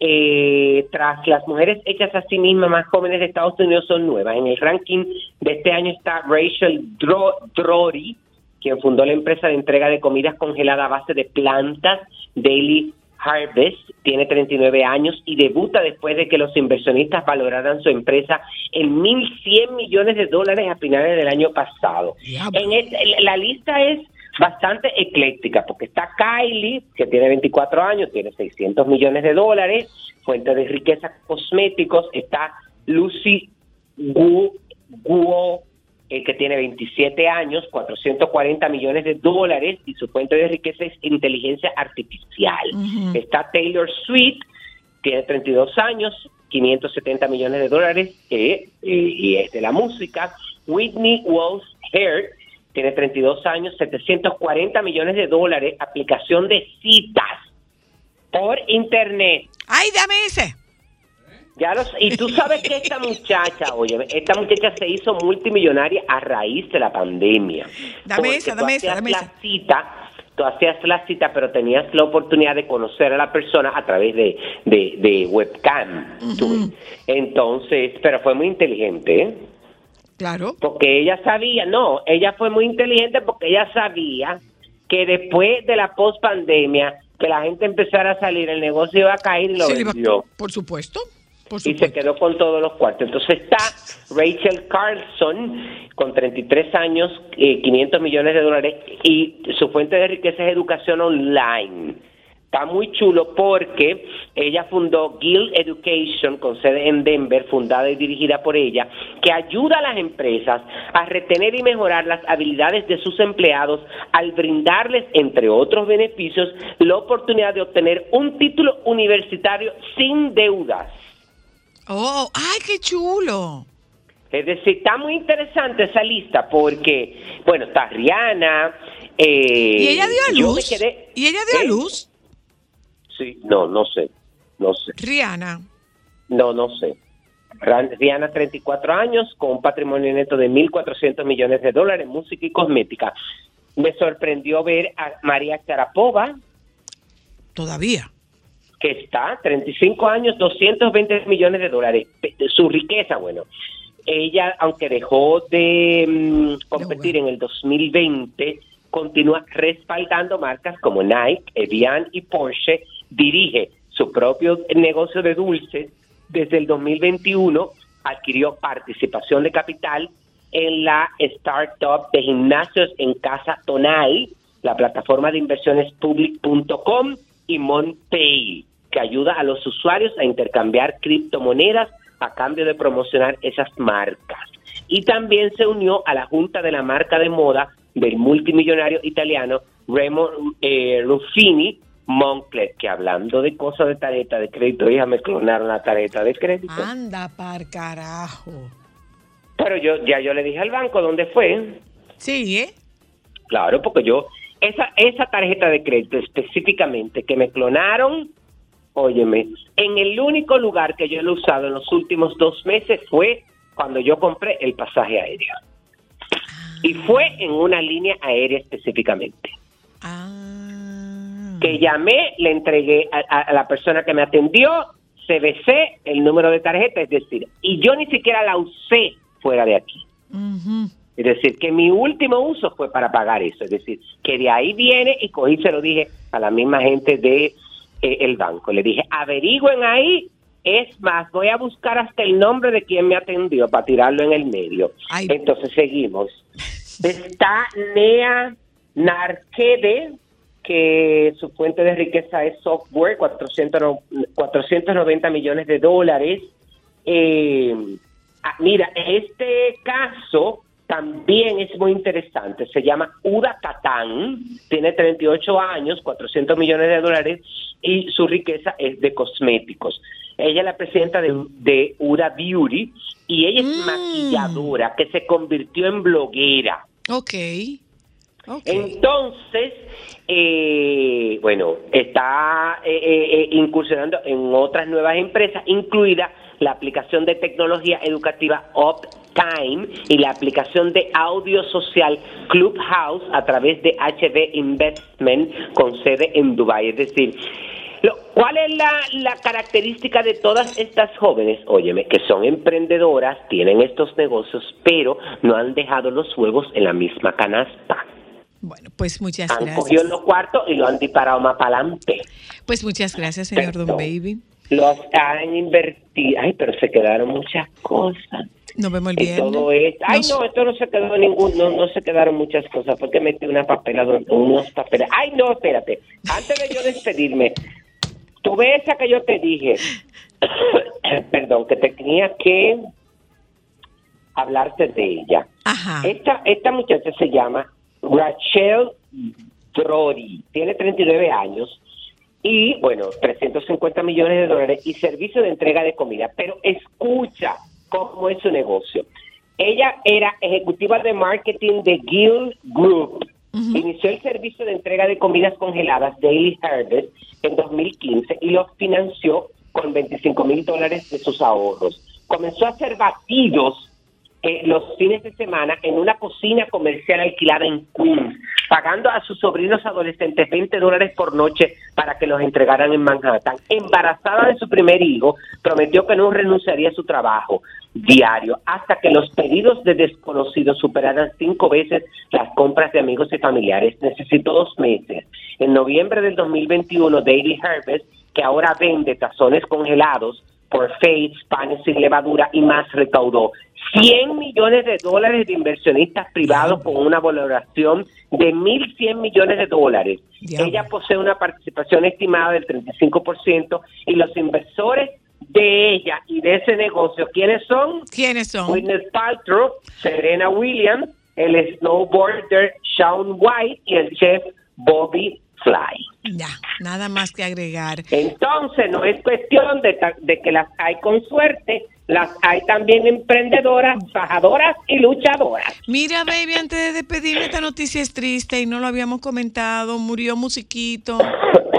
eh, tras las mujeres hechas a sí mismas más jóvenes de Estados Unidos son nuevas. En el ranking de este año está Rachel Dro- Drory, quien fundó la empresa de entrega de comidas congeladas a base de plantas, Daily Harvest, tiene 39 años y debuta después de que los inversionistas valoraran su empresa en 1.100 millones de dólares a finales del año pasado. En el- la lista es bastante ecléctica porque está Kylie, que tiene 24 años, tiene 600 millones de dólares, fuente de riqueza cosméticos, está Lucy Guo, Guo, eh, que tiene 27 años, 440 millones de dólares y su fuente de riqueza es inteligencia artificial. Está Taylor Swift, tiene 32 años, 570 millones de dólares eh, y, y es de la música. Whitney Wolf Heard tiene 32 años, 740 millones de dólares, aplicación de citas por internet. ¡Ay, dame ese! Ya los, y tú sabes que esta muchacha, oye, esta muchacha se hizo multimillonaria a raíz de la pandemia. Dame esa, dame esa, dame esa. cita, tú hacías la cita, pero tenías la oportunidad de conocer a la persona a través de, de, de webcam. Entonces, pero fue muy inteligente, ¿eh? Claro. Porque ella sabía, no, ella fue muy inteligente porque ella sabía que después de la post-pandemia, que la gente empezara a salir, el negocio iba a caer y lo iba- vendió por supuesto. Y se quedó con todos los cuartos. Entonces está Rachel Carlson con 33 años, eh, 500 millones de dólares y su fuente de riqueza es educación online. Está muy chulo porque ella fundó Guild Education con sede en Denver, fundada y dirigida por ella, que ayuda a las empresas a retener y mejorar las habilidades de sus empleados al brindarles, entre otros beneficios, la oportunidad de obtener un título universitario sin deudas. Oh, ¡ay, qué chulo! Es decir, está muy interesante esa lista porque, bueno, está Rihanna. eh, ¿Y ella dio a luz? quedé- ¿Y ella dio a ¿Eh? luz? Sí, no, no sé, no sé, Rihanna. no, no sé. Rihanna, 34 años, con un patrimonio neto de 1.400 millones de dólares, música y cosmética. Me sorprendió ver a María Sharapova, Todavía. Que está 35 años, 220 millones de dólares. Su riqueza, bueno, ella, aunque dejó de mm, competir en el 2020, continúa respaldando marcas como Nike, Evian y Porsche, dirige su propio negocio de dulces desde el 2021, adquirió participación de capital en la startup de gimnasios en casa Tonal, la plataforma de inversiones public.com y MonPay, que ayuda a los usuarios a intercambiar criptomonedas a cambio de promocionar esas marcas. Y también se unió a la junta de la marca de moda del multimillonario italiano Remo eh, Ruffini Moncler, que hablando de cosas de tarjeta de crédito, hija, me clonaron la tarjeta de crédito. Anda par carajo. Pero yo ya yo le dije al banco dónde fue. Sí, ¿eh? Claro, porque yo, esa, esa tarjeta de crédito específicamente que me clonaron, óyeme, en el único lugar que yo lo he usado en los últimos dos meses fue cuando yo compré el pasaje aéreo. Y fue en una línea aérea específicamente. Ah. Que llamé, le entregué a, a- a la persona que me atendió, CBC, el número de tarjeta, es decir, y yo ni siquiera la usé fuera de aquí. Es decir, que mi último uso fue para pagar eso. Es decir, que de ahí viene y cogí, se lo dije a la misma gente de eh, el banco. Le dije, averigüen ahí. Es más, voy a buscar hasta el nombre de quien me atendió para tirarlo en el medio. Ay. Entonces seguimos. Está Nea Narquede, que su fuente de riqueza es software, 400, no- 490 millones de dólares. Eh, ah, mira, este caso también es muy interesante. Se llama Uda Catán, tiene 38 años, 400 millones de dólares y su riqueza es de cosméticos. Ella es la presidenta de, de Uda Beauty y ella es Mm. maquilladora que se convirtió en bloguera. Ok. Ok. Entonces, eh, bueno, está eh, eh, incursionando en otras nuevas empresas, incluida la aplicación de tecnología educativa Uptime y la aplicación de audio social Clubhouse a través de HB Investment con sede en Dubai. Es decir, lo- ¿cuál es la, la característica de todas estas jóvenes? Óyeme, que son emprendedoras, tienen estos negocios, pero no han dejado los huevos en la misma canasta. Bueno, pues muchas Han gracias. cogido los cuartos y lo han disparado más para adelante. Pues muchas gracias, señor Don. Baby. Los han invertido. Ay, pero se quedaron muchas cosas. Nos vemos el Y viernes. todo esto. Ay, no, esto no se quedó ningún, no, no se quedaron muchas cosas, porque metí una papela, unos papeles. Ay, no, espérate. Antes de yo despedirme, tú ves esa que yo te dije, perdón, que tenía que hablarte de ella. Ajá. Esta, esta muchacha se llama Rachel Drori, tiene 39 años y, bueno, 350 millones de dólares y servicio de entrega de comida. Pero escucha cómo es su negocio. Ella era ejecutiva de marketing de Guild Group. Inició el servicio de entrega de comidas congeladas Daily Harvest en 2015 y lo financió con 25 mil dólares de sus ahorros. Comenzó a hacer batidos eh, los fines de semana en una cocina comercial alquilada en Queens, pagando a sus sobrinos adolescentes 20 dólares por noche para que los entregaran en Manhattan. Embarazada de su primer hijo, prometió que no renunciaría a su trabajo diario hasta que los pedidos de desconocidos superaran cinco veces las compras de amigos y familiares. Necesitó dos meses. En noviembre del 2021, Daily Harvest, que ahora vende tazones congelados, por Faith, panes sin levadura y más recaudó 100 millones de dólares de inversionistas privados con una valoración de 1.100 millones de dólares. Ella posee una participación estimada del 35% y los inversores de ella y de ese negocio, ¿quiénes son? ¿Quiénes son? Gwyneth Paltrow, Serena Williams, el snowboarder Shaun White y el chef Bobby Fly. Ya, nada más que agregar. Entonces, no es cuestión de, de que las hay con suerte, las hay también emprendedoras, fajadoras y luchadoras. Mira, baby, antes de despedirme, esta noticia es triste y no lo habíamos comentado. Murió Musiquito.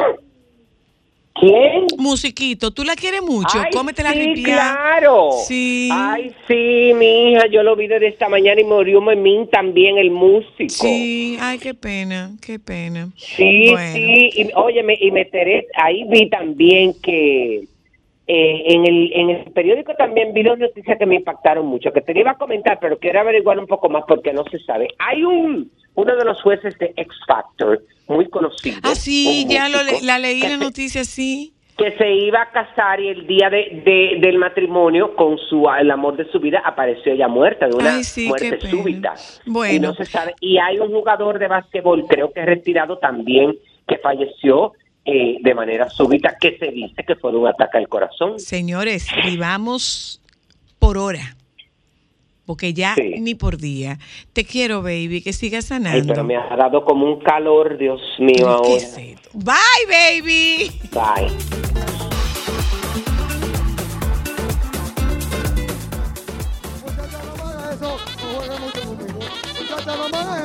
¿Quién? Musiquito, ¿tú la quieres mucho? Ay, Cómete la sí, ripia. claro. Sí. Ay, sí, mi hija, yo lo vi desde esta mañana y murió Memín también, el músico. Sí, ay, qué pena, qué pena. Sí, Bueno. sí, y, óyeme, y me enteré, ahí vi también que eh, en, el, en el periódico también vi dos noticias que me impactaron mucho, que te iba a comentar, pero quiero averiguar un poco más porque no se sabe. Hay un uno de los jueces de X Factor, muy conocido. Ah, sí, ya músico, la leí la noticia, sí. que se iba a casar y el día de, de- del matrimonio con su el amor de su vida apareció ella muerta de una Ay, sí, muerte súbita Bueno. y no se sabe y hay un jugador de básquetbol creo que retirado también que falleció eh, de manera súbita que se dice que fue un ataque al corazón Señores, vivamos por hora. Porque ya Sí. ni por día. Te quiero, baby, que sigas Ay, sanando. pero me ha dado como un calor Dios mío ¿Qué ahora? Bye, baby. bye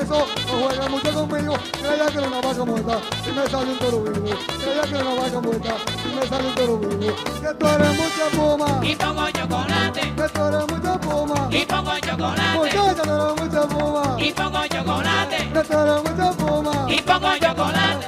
eso, no juegue mucho conmigo. Creía que era una vaca muerta y me sale un toro vivo. Creía que era una vaca muerta y me sale un toro vivo. Que tú eres mucha puma, Y pongo chocolate, que tú eres mucha puma. y pongo chocolate, Muchacha, tú eres mucha puma, y pongo chocolate, que tú eres mucha puma. y pongo chocolate.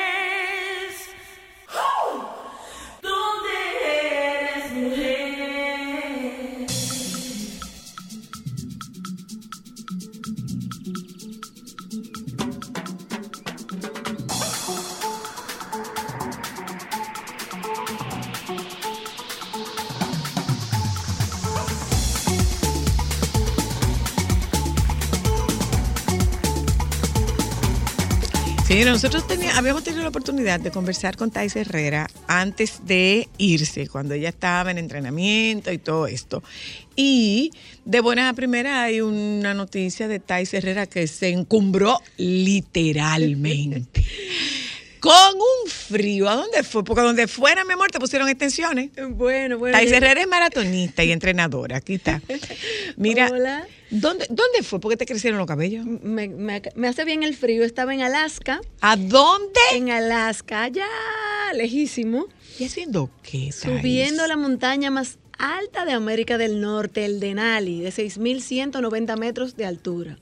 Sí, nosotros tenía- habíamos tenido la oportunidad de conversar con Thais Herrera antes de irse, cuando ella estaba en entrenamiento y todo esto. Y de buena a primera hay una noticia de Thais Herrera que se encumbró literalmente. Con un frío. ¿A dónde fue? Porque donde fuera, mi amor, te pusieron extensiones. Bueno, bueno. Thais Herrera es maratonista y entrenadora. Aquí está. Mira, Hola. ¿dónde, ¿dónde fue? ¿Por qué te crecieron los cabellos? Me, me- me hace bien el frío. Estaba en Alaska. ¿A dónde? En Alaska, allá, lejísimo. ¿Y haciendo qué? Thais? Subiendo la montaña más alta de América del Norte, el Denali, de 6.190 metros de altura.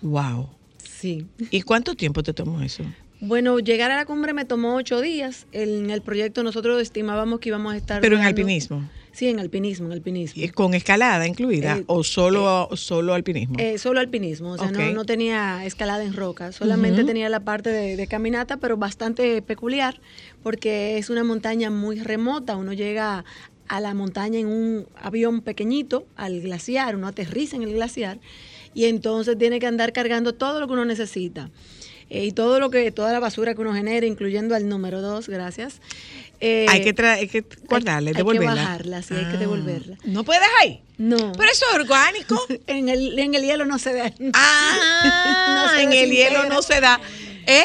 Wow. Sí. ¿Y cuánto tiempo te tomó eso? Bueno, llegar a la cumbre me tomó ocho días. En el proyecto nosotros estimábamos que íbamos a estar... Pero en alpinismo. Sí, en alpinismo, en alpinismo. ¿Y ¿Con escalada incluida Eh, o solo, solo alpinismo? Eh, solo alpinismo, o sea, no, no tenía escalada en roca, solamente tenía la parte de, de caminata, pero bastante peculiar, porque es una montaña muy remota, uno llega a la montaña en un avión pequeñito, al glaciar, uno aterriza en el glaciar, y entonces tiene que andar cargando todo lo que uno necesita. Eh, y todo lo que, toda la basura que uno genere, incluyendo al número dos, gracias. Eh, hay, que hay que guardarla, hay que devolverla. bajarla, sí, hay que devolverla. ¿No puedes ahí? No. Pero eso es orgánico. en el, en el hielo no se ve. Ah, No se en el hielo no se da. ¿Eh?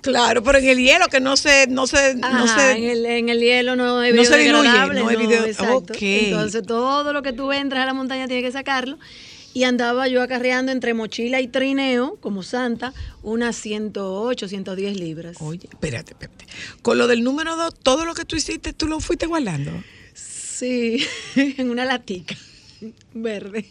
Claro, pero en el hielo que no se, no se, no se, en, el, en el hielo no es no se diluye, biodegradable, no es video- exacto. ok. Entonces todo lo que tú entras a la montaña tienes que sacarlo. Y andaba yo acarreando entre mochila y trineo, como santa, unas 108, 110 libras. Oye, espérate, espérate. Con lo del número dos, todo lo que tú hiciste, tú lo fuiste guardando. Sí, en una latica verde.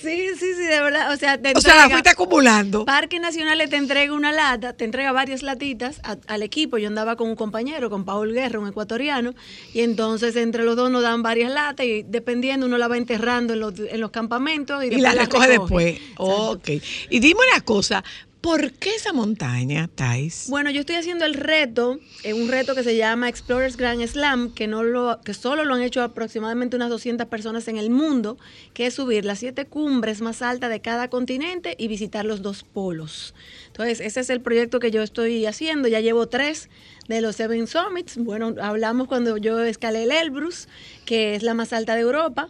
Sí, sí, sí, de verdad. O sea, te O sea, la fuiste acumulando. Parque Nacional te entrega una lata, te entrega varias latitas a- al equipo. Yo andaba con un compañero, con Paul Guerra, un ecuatoriano, y entonces entre los dos nos dan varias latas y dependiendo uno la va enterrando en los, en los campamentos y, Y la recoge después. Exacto. Ok. Y dime una cosa, ¿por qué esa montaña, Thais? Bueno, yo estoy haciendo el reto, un reto que se llama Explorers Grand Slam, que no lo, que solo lo han hecho aproximadamente unas 200 personas en el mundo, que es subir las siete cumbres más altas de cada continente y visitar los dos polos. Entonces, ese es el proyecto que yo estoy haciendo. Ya llevo tres de los Seven Summits. Bueno, hablamos cuando yo escalé el Elbrus, que es la más alta de Europa.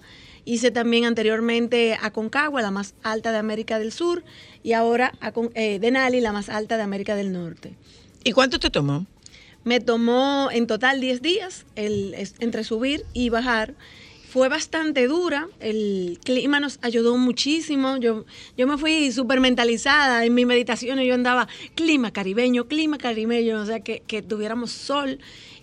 Hice también anteriormente Aconcagua, la más alta de América del Sur, y ahora Acon- eh, Denali, la más alta de América del Norte. ¿Y cuánto te tomó? Me tomó en total 10 días el, entre subir y bajar. Fue bastante dura, el clima nos ayudó muchísimo. Yo, yo me fui súper mentalizada en mi meditación. Yo andaba clima caribeño, clima caribeño, o sea, que, que tuviéramos sol.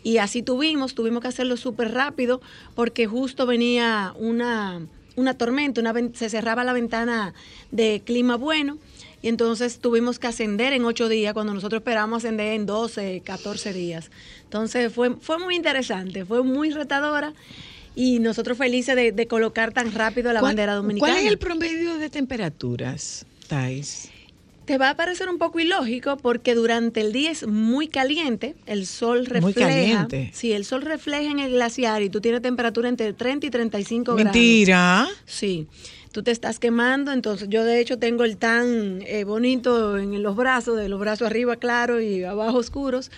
Y así tuvimos, tuvimos que hacerlo súper rápido porque justo venía una, una tormenta, una, se cerraba la ventana de clima bueno. Y entonces tuvimos que ascender en ocho días cuando nosotros esperábamos ascender en 12, 14 días. Entonces fue, fue muy interesante, fue muy retadora y nosotros felices de, de colocar tan rápido la ¿Cuál- bandera dominicana. ¿Cuál es el promedio de temperaturas, Thais? Te va a parecer un poco ilógico porque durante el día es muy caliente, el sol refleja. Muy caliente. Sí, el sol refleja en el glaciar y tú tienes temperatura entre 30 y 35 grados. Mentira. Sí, tú te estás quemando, entonces yo de hecho tengo el tan eh, bonito en los brazos, de los brazos arriba claros y abajo oscuros.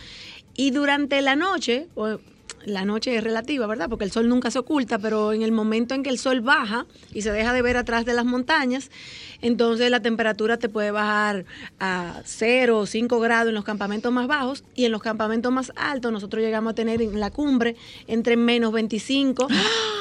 Y durante la noche, o la noche es relativa, ¿verdad? Porque el sol nunca se oculta, pero en el momento en que el sol baja y se deja de ver atrás de las montañas, entonces la temperatura te puede bajar a 0 o 5 grados en los campamentos más bajos y en los campamentos más altos nosotros llegamos a tener en la cumbre entre menos 25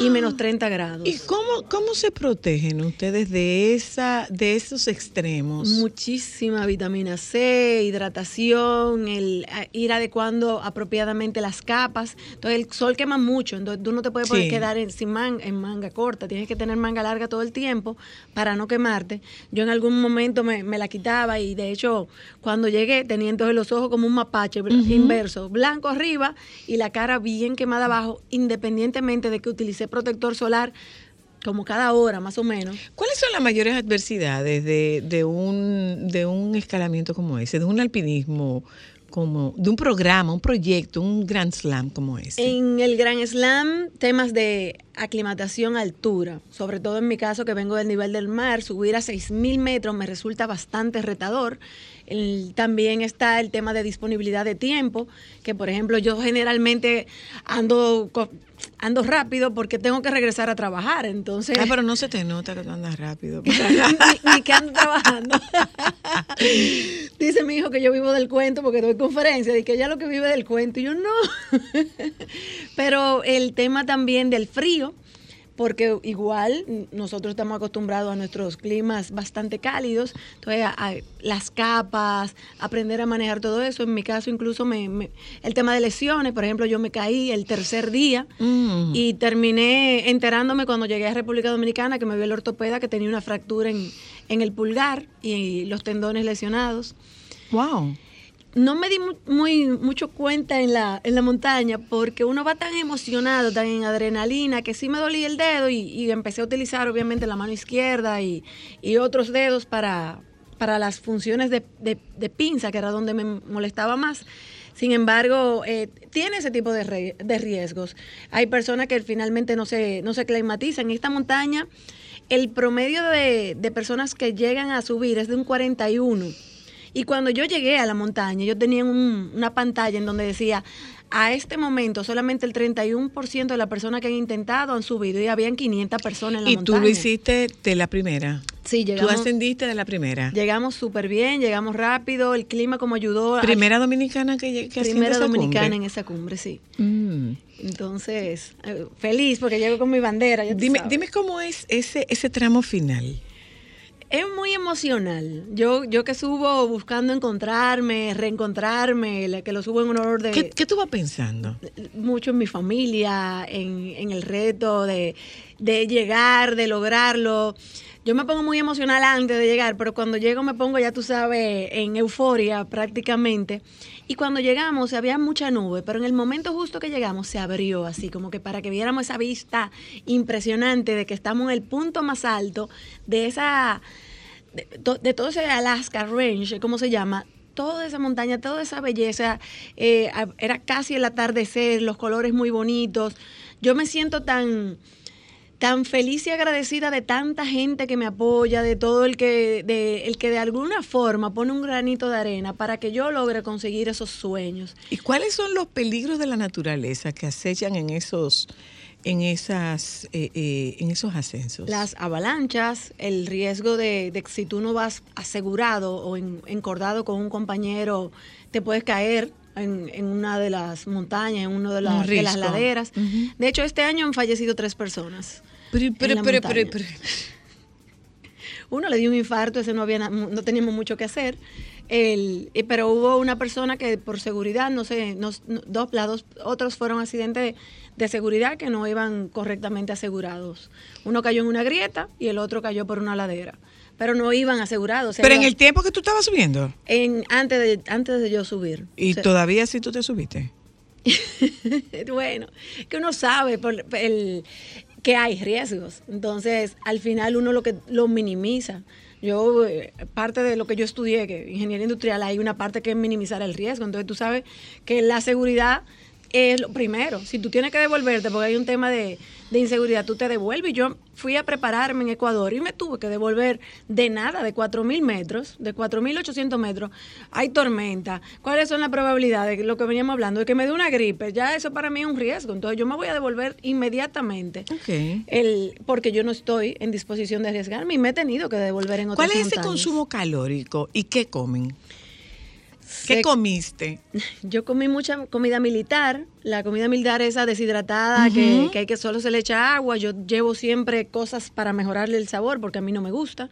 y menos 30 grados. ¿Y cómo, cómo se protegen ustedes de esa, de esos extremos? Muchísima vitamina C, hidratación, el a- ir adecuando apropiadamente las capas. Entonces el sol quema mucho, entonces tú no te puedes Sí. quedar en, sin man- en manga corta, tienes que tener manga larga todo el tiempo para no quemarte. Yo en algún momento me, me la quitaba y de hecho cuando llegué tenía entonces los ojos como un mapache inverso, blanco arriba y la cara bien quemada abajo, independientemente de que utilicé protector solar como cada hora más o menos. ¿Cuáles son las mayores adversidades de, de un, de un escalamiento como ese, de un alpinismo, como, de un programa, un proyecto, un Grand Slam como ese? En el Gran Slam, temas de aclimatación altura, sobre todo en mi caso que vengo del nivel del mar, subir a 6.000 metros me resulta bastante retador. También está el tema de disponibilidad de tiempo, que por ejemplo yo generalmente ando, ando rápido porque tengo que regresar a trabajar, entonces... Ah, pero no se te nota que tú andas rápido. ni, ni que ando trabajando. Dice mi hijo que yo vivo del cuento porque doy conferencias y que ella lo que vive del cuento y yo no. Pero el tema también del frío, porque igual nosotros estamos acostumbrados a nuestros climas bastante cálidos, entonces a- a las capas, aprender a manejar todo eso. En mi caso incluso me, me- el tema de lesiones, por ejemplo, yo me caí el tercer día Mm. y terminé enterándome cuando llegué a República Dominicana que me vio el ortopeda que tenía una fractura en, en el pulgar y los tendones lesionados. Wow. No me di mu- muy, mucho cuenta en la, en la montaña porque uno va tan emocionado, tan en adrenalina, que sí me dolía el dedo y, empecé a utilizar obviamente la mano izquierda y, y otros dedos para, para las funciones de, de- pinza, que era donde me molestaba más. Sin embargo, eh, tiene ese tipo de, de riesgos. Hay personas que finalmente no se, no se climatizan. En esta montaña, el promedio de personas que llegan a subir es de un 41. Y cuando yo llegué a la montaña, yo tenía un- una pantalla en donde decía, a este momento solamente el 31% de las personas que han intentado han subido y habían 500 personas en la Y montaña. tú lo hiciste de la primera. Sí, Tú llegamos, ascendiste de la primera. llegamos súper bien, llegamos rápido, el clima como ayudó. a- Primera dominicana que, que primera esa dominicana cumbre. en esa cumbre, sí. Mm. Entonces, eh, feliz porque llego con mi bandera. ya tú Dime, dime cómo es ese, ese tramo final. Es muy emocional. Yo, yo que subo buscando encontrarme, reencontrarme, que lo subo en honor de ¿Qué, qué tú vas pensando? mucho en mi familia, en, en el reto de, de llegar, de lograrlo. Yo me pongo muy emocional antes de llegar, pero cuando llego me pongo, ya tú sabes, en euforia prácticamente. Y cuando llegamos había mucha nube, pero en el momento justo que llegamos se abrió así, como que para que viéramos esa vista impresionante de que estamos en el punto más alto de esa, de, to- de todo ese Alaska Range, ¿cómo se llama? Toda esa montaña, toda esa belleza, eh, era casi el atardecer, los colores muy bonitos. Yo me siento tan, tan feliz y agradecida de tanta gente que me apoya, de todo el que, de, el que de alguna forma pone un granito de arena para que yo logre conseguir esos sueños. ¿Y cuáles son los peligros de la naturaleza que acechan en esos, en esas, eh, eh, en esos ascensos? Las avalanchas, el riesgo de, de que si tú no vas asegurado o en- encordado con un compañero, te puedes caer en, en una de las montañas, en una de, las- de las riesgo. laderas. De hecho, este año han fallecido tres personas. Pero, pero, pero, pero, pero- Uno le dio un infarto, ese no había no teníamos mucho que hacer. El, eh, pero hubo una persona que por seguridad, no sé, nos- no- dos, las dos, otros fueron accidentes de, de seguridad que no iban correctamente asegurados. Uno cayó en una grieta y el otro cayó por una ladera. Pero no iban asegurados. o sea, pero en el tiempo que tú estabas subiendo. en- antes, de, antes de yo subir. Y O sea, todavía sí tú te subiste. bueno, que uno sabe por el, que hay riesgos. Entonces, al final uno lo que lo minimiza. Yo, eh, parte de lo que yo estudié, que ingeniería industrial, hay una parte que es minimizar el riesgo. Entonces, tú sabes que la seguridad es lo primero. Si tú tienes que devolverte, porque hay un tema de, de inseguridad, tú te devuelves. Y yo fui a prepararme en Ecuador y me tuve que devolver de nada, de 4.000 metros, de 4.800 metros. Hay tormenta. ¿Cuáles son las probabilidades? Lo que veníamos hablando, de que me dé una gripe. Ya eso para mí es un riesgo. Entonces, yo me voy a devolver inmediatamente. El, porque yo no estoy en disposición de arriesgarme y me he tenido que devolver en otras ¿Cuál es ese consumo calórico y qué comen? ¿Qué comiste? Yo comí mucha comida militar, la comida militar esa deshidratada que, que hay que solo se le echa agua. Yo llevo siempre cosas para mejorarle el sabor porque a mí no me gusta.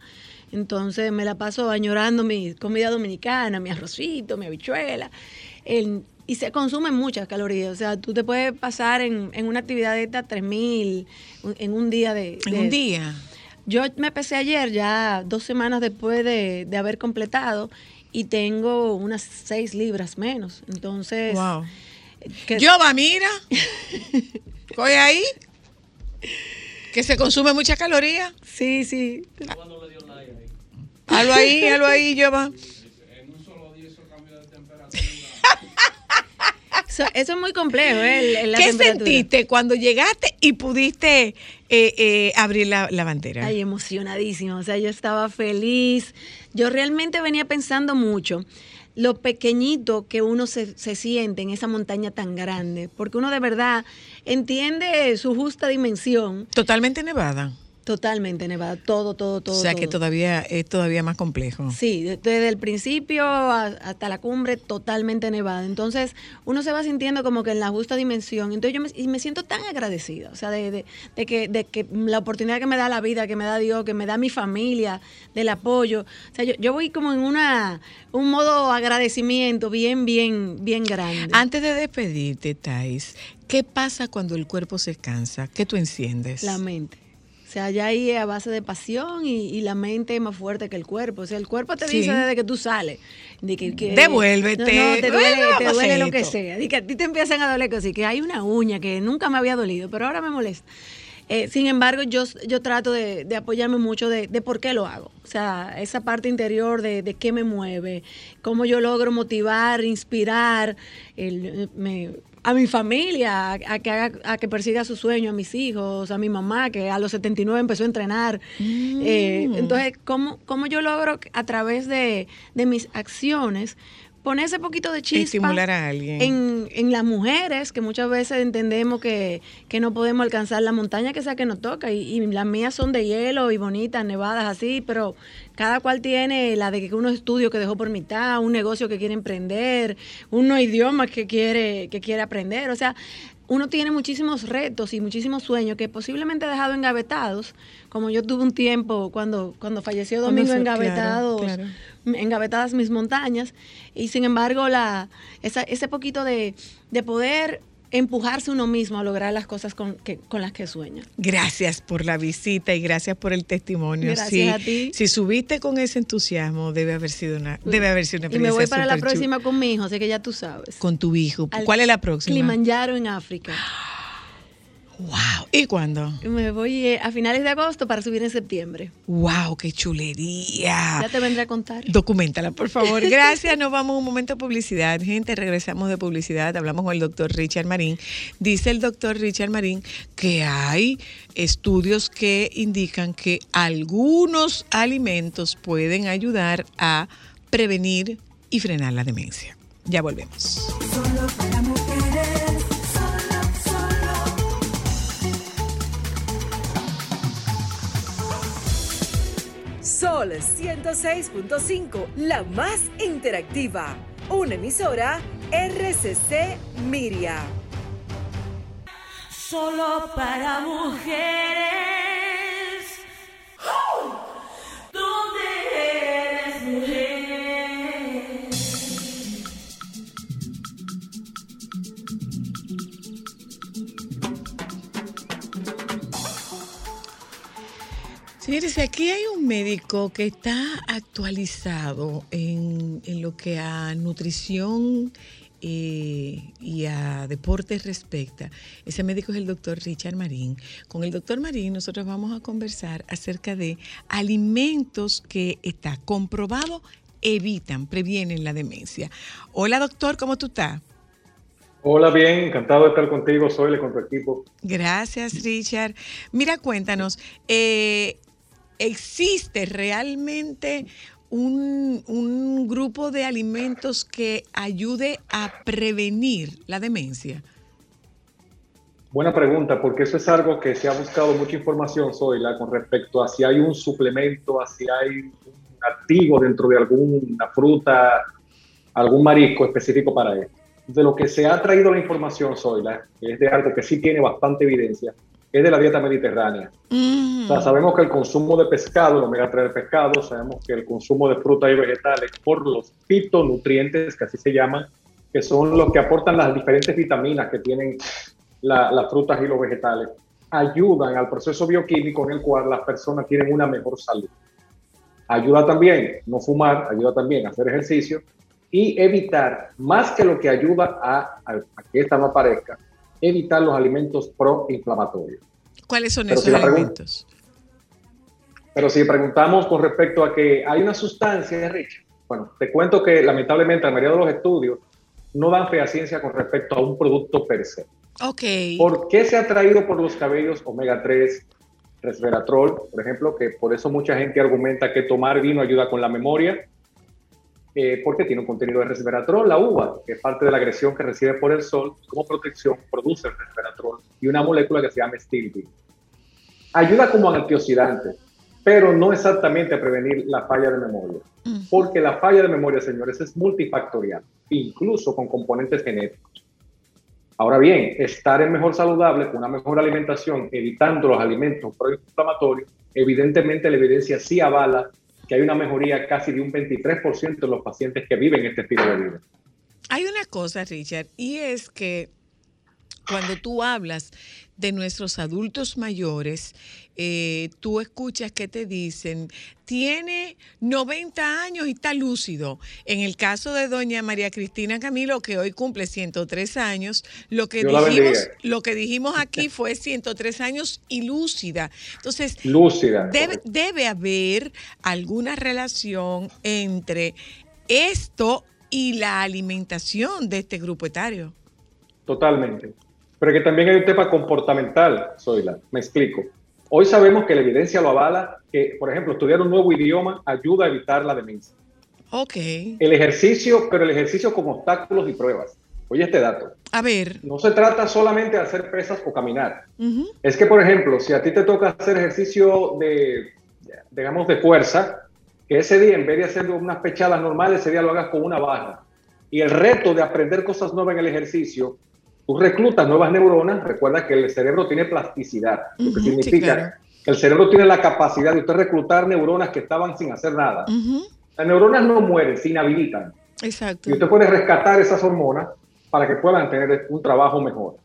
Entonces me la paso añorando mi comida dominicana, mi arrocito, mi habichuela. El- y se consumen muchas calorías. O sea, tú te puedes pasar en, en una actividad de esta 3.000 en un día de... En de- un día. Yo me pesé ayer, ya dos semanas después de, de haber completado, y tengo unas seis libras menos. Entonces, Wow. que- Yo va, mira. Coge ahí. Que se consume mucha caloría. sí, sí. Hazlo ahí, hazlo ahí, yo va. Eso, eso es muy complejo, ¿eh? la ¿Qué sentiste cuando llegaste y pudiste eh, eh, abrir la, la bandera? Ay, emocionadísima. O sea, yo estaba feliz. Yo realmente venía pensando mucho lo pequeñito que uno se, se siente en esa montaña tan grande, porque uno de verdad entiende su justa dimensión. Totalmente nevada. Totalmente nevada, todo, todo, todo. o sea que todavía es todavía más complejo. Sí, de- desde el principio hasta la cumbre totalmente nevada. Entonces, uno se va sintiendo como que en la justa dimensión. Entonces, yo me, y me siento tan agradecida, o sea, de, de- de que, de que la oportunidad que me da la vida, que me da Dios, que me da mi familia, del apoyo. O sea, yo, yo voy como en una un modo agradecimiento bien, bien, bien grande. Antes de despedirte, Thais, ¿qué pasa cuando el cuerpo se cansa? ¿Qué tú enciendes? La mente. O sea, ya ahí es a base de pasión y, y la mente es más fuerte que el cuerpo. O sea, el cuerpo te Sí. dice desde que tú sales. de que- que- Devuélvete. No, no, te duele, Bueno, te lo que sea. De que a ti te empiezan a doler cosas. y Que hay una uña que nunca me había dolido, pero ahora me molesta. Eh, sin embargo, yo, yo trato de, de apoyarme mucho de, de por qué lo hago. O sea, esa parte interior de, de qué me mueve, cómo yo logro motivar, inspirar el- me- a mi familia a, que haga- a que persiga su sueño, a mis hijos, a mi mamá, que a los 79 empezó a entrenar. Eh, entonces, ¿cómo, ¿cómo yo logro a través de, de mis acciones poner ese poquito de chispa Estimular a alguien. en, en las mujeres, que muchas veces entendemos que, que no podemos alcanzar la montaña que sea que nos toca, y, y las mías son de hielo y bonitas, nevadas así, pero cada cual tiene la de que unos estudios que dejó por mitad, un negocio que quiere emprender, unos idiomas que quiere, que quiere aprender, o sea, uno tiene muchísimos retos y muchísimos sueños que posiblemente he dejado engavetados, como yo tuve un tiempo cuando, cuando falleció Domingo claro, engavetados claro. Engavetadas mis montañas y sin embargo la esa- ese poquito de, de poder empujarse uno mismo a lograr las cosas con, que, con las que sueña. Gracias por la visita y gracias por el testimonio. Gracias Sí, a ti. Si subiste con ese entusiasmo, debe haber sido una, debe haber sido una Y me voy experiencia para la próxima con mi hijo, así que ya tú sabes. Con tu hijo. Al ¿Cuál es la próxima? Kilimanjaro en África. Wow. ¿Y cuándo? Me voy eh, a finales de agosto para subir en septiembre. Wow, qué chulería. Ya te vendré a contar. Documentala, por favor. Gracias. Nos vamos a un momento de publicidad. Gente, regresamos de publicidad. Hablamos con el doctor Richard Marín. Dice el doctor Richard Marín que hay estudios que indican que algunos alimentos pueden ayudar a prevenir y frenar la demencia. Ya volvemos. Solo Sol 106.5, la más interactiva. Una emisora RCC Miria. Solo para mujeres. Señores, aquí hay un médico que está actualizado en, en lo que a nutrición eh, y a deportes respecta. Ese médico es el doctor Richard Marín. Con el doctor Marín nosotros vamos a conversar acerca de alimentos que está comprobado evitan, previenen la demencia. Hola doctor, ¿cómo tú estás? Hola, bien, encantado de estar contigo, soy con tu equipo. Gracias, Richard. Mira, cuéntanos, eh, ¿existe realmente un, un grupo de alimentos que ayude a prevenir la demencia? Buena pregunta, porque eso es algo que se ha buscado mucha información, Zoila, con respecto a si hay un suplemento, si hay un activo dentro de alguna fruta, algún marisco específico para esto. De lo que se ha traído la información, Zoila, es de algo que sí tiene bastante evidencia, es de la dieta mediterránea. Mm, O sea, sabemos que el consumo de pescado, el omega 3 del pescado, sabemos que el consumo de frutas y vegetales por los fitonutrientes, que así se llaman, que son los que aportan las diferentes vitaminas que tienen la- las frutas y los vegetales, ayudan al proceso bioquímico en el cual las personas tienen una mejor salud. Ayuda también no fumar, ayuda también a hacer ejercicio y evitar, más que lo que ayuda a, a- a que esta no aparezca, evitar los alimentos proinflamatorios. ¿Cuáles son Pero esos si alimentos? Pero si preguntamos con respecto a que hay una sustancia, Rich, bueno, te cuento que lamentablemente la mayoría de los estudios no dan fehaciencia con respecto a un producto per se. Ok. ¿Por qué se ha traído por los cabellos omega 3, resveratrol, por ejemplo, que por eso mucha gente argumenta que tomar vino ayuda con la memoria? Eh, porque tiene un contenido de resveratrol, la uva, que es parte de la agresión que recibe por el sol, como protección produce el resveratrol y una molécula que se llama stilbene. Ayuda como antioxidante, pero no exactamente a prevenir la falla de memoria, porque la falla de memoria, señores, es multifactorial, incluso con componentes genéticos. Ahora bien, estar en mejor saludable, con una mejor alimentación, evitando los alimentos proinflamatorios, evidentemente la evidencia sí avala que hay una mejoría casi de un 23% en los pacientes que viven este estilo de vida. Hay una cosa, Richard, y es que cuando tú hablas de nuestros adultos mayores, eh, tú escuchas que te dicen, tiene 90 años y está lúcido. En el caso de doña María Cristina Camilo, que hoy cumple 103 años, lo que, Dios dijimos, lo que dijimos aquí fue 103 años y lúcida. Entonces, Lúcida. debe, debe haber alguna relación entre esto y la alimentación de este grupo etario. Totalmente. Pero que también hay un tema comportamental, Zoila. Me explico. Hoy sabemos que la evidencia lo avala, que, por ejemplo, estudiar un nuevo idioma ayuda a evitar la demencia. Ok. El ejercicio, pero el ejercicio con obstáculos y pruebas. Oye este dato. A ver. No se trata solamente de hacer pesas o caminar. ujú, Es que, por ejemplo, si a ti te toca hacer ejercicio de, digamos, de fuerza, que ese día, en vez de hacer unas pechadas normales, ese día lo hagas con una barra. Y el reto de aprender cosas nuevas en el ejercicio, tú reclutas nuevas neuronas. Recuerda que el cerebro tiene plasticidad, lo que sí, significa claro. que el cerebro tiene la capacidad de usted reclutar neuronas que estaban sin hacer nada. ujú, Las neuronas no mueren, se inhabilitan. Exacto. Y usted puede rescatar esas hormonas para que puedan tener un trabajo mejor.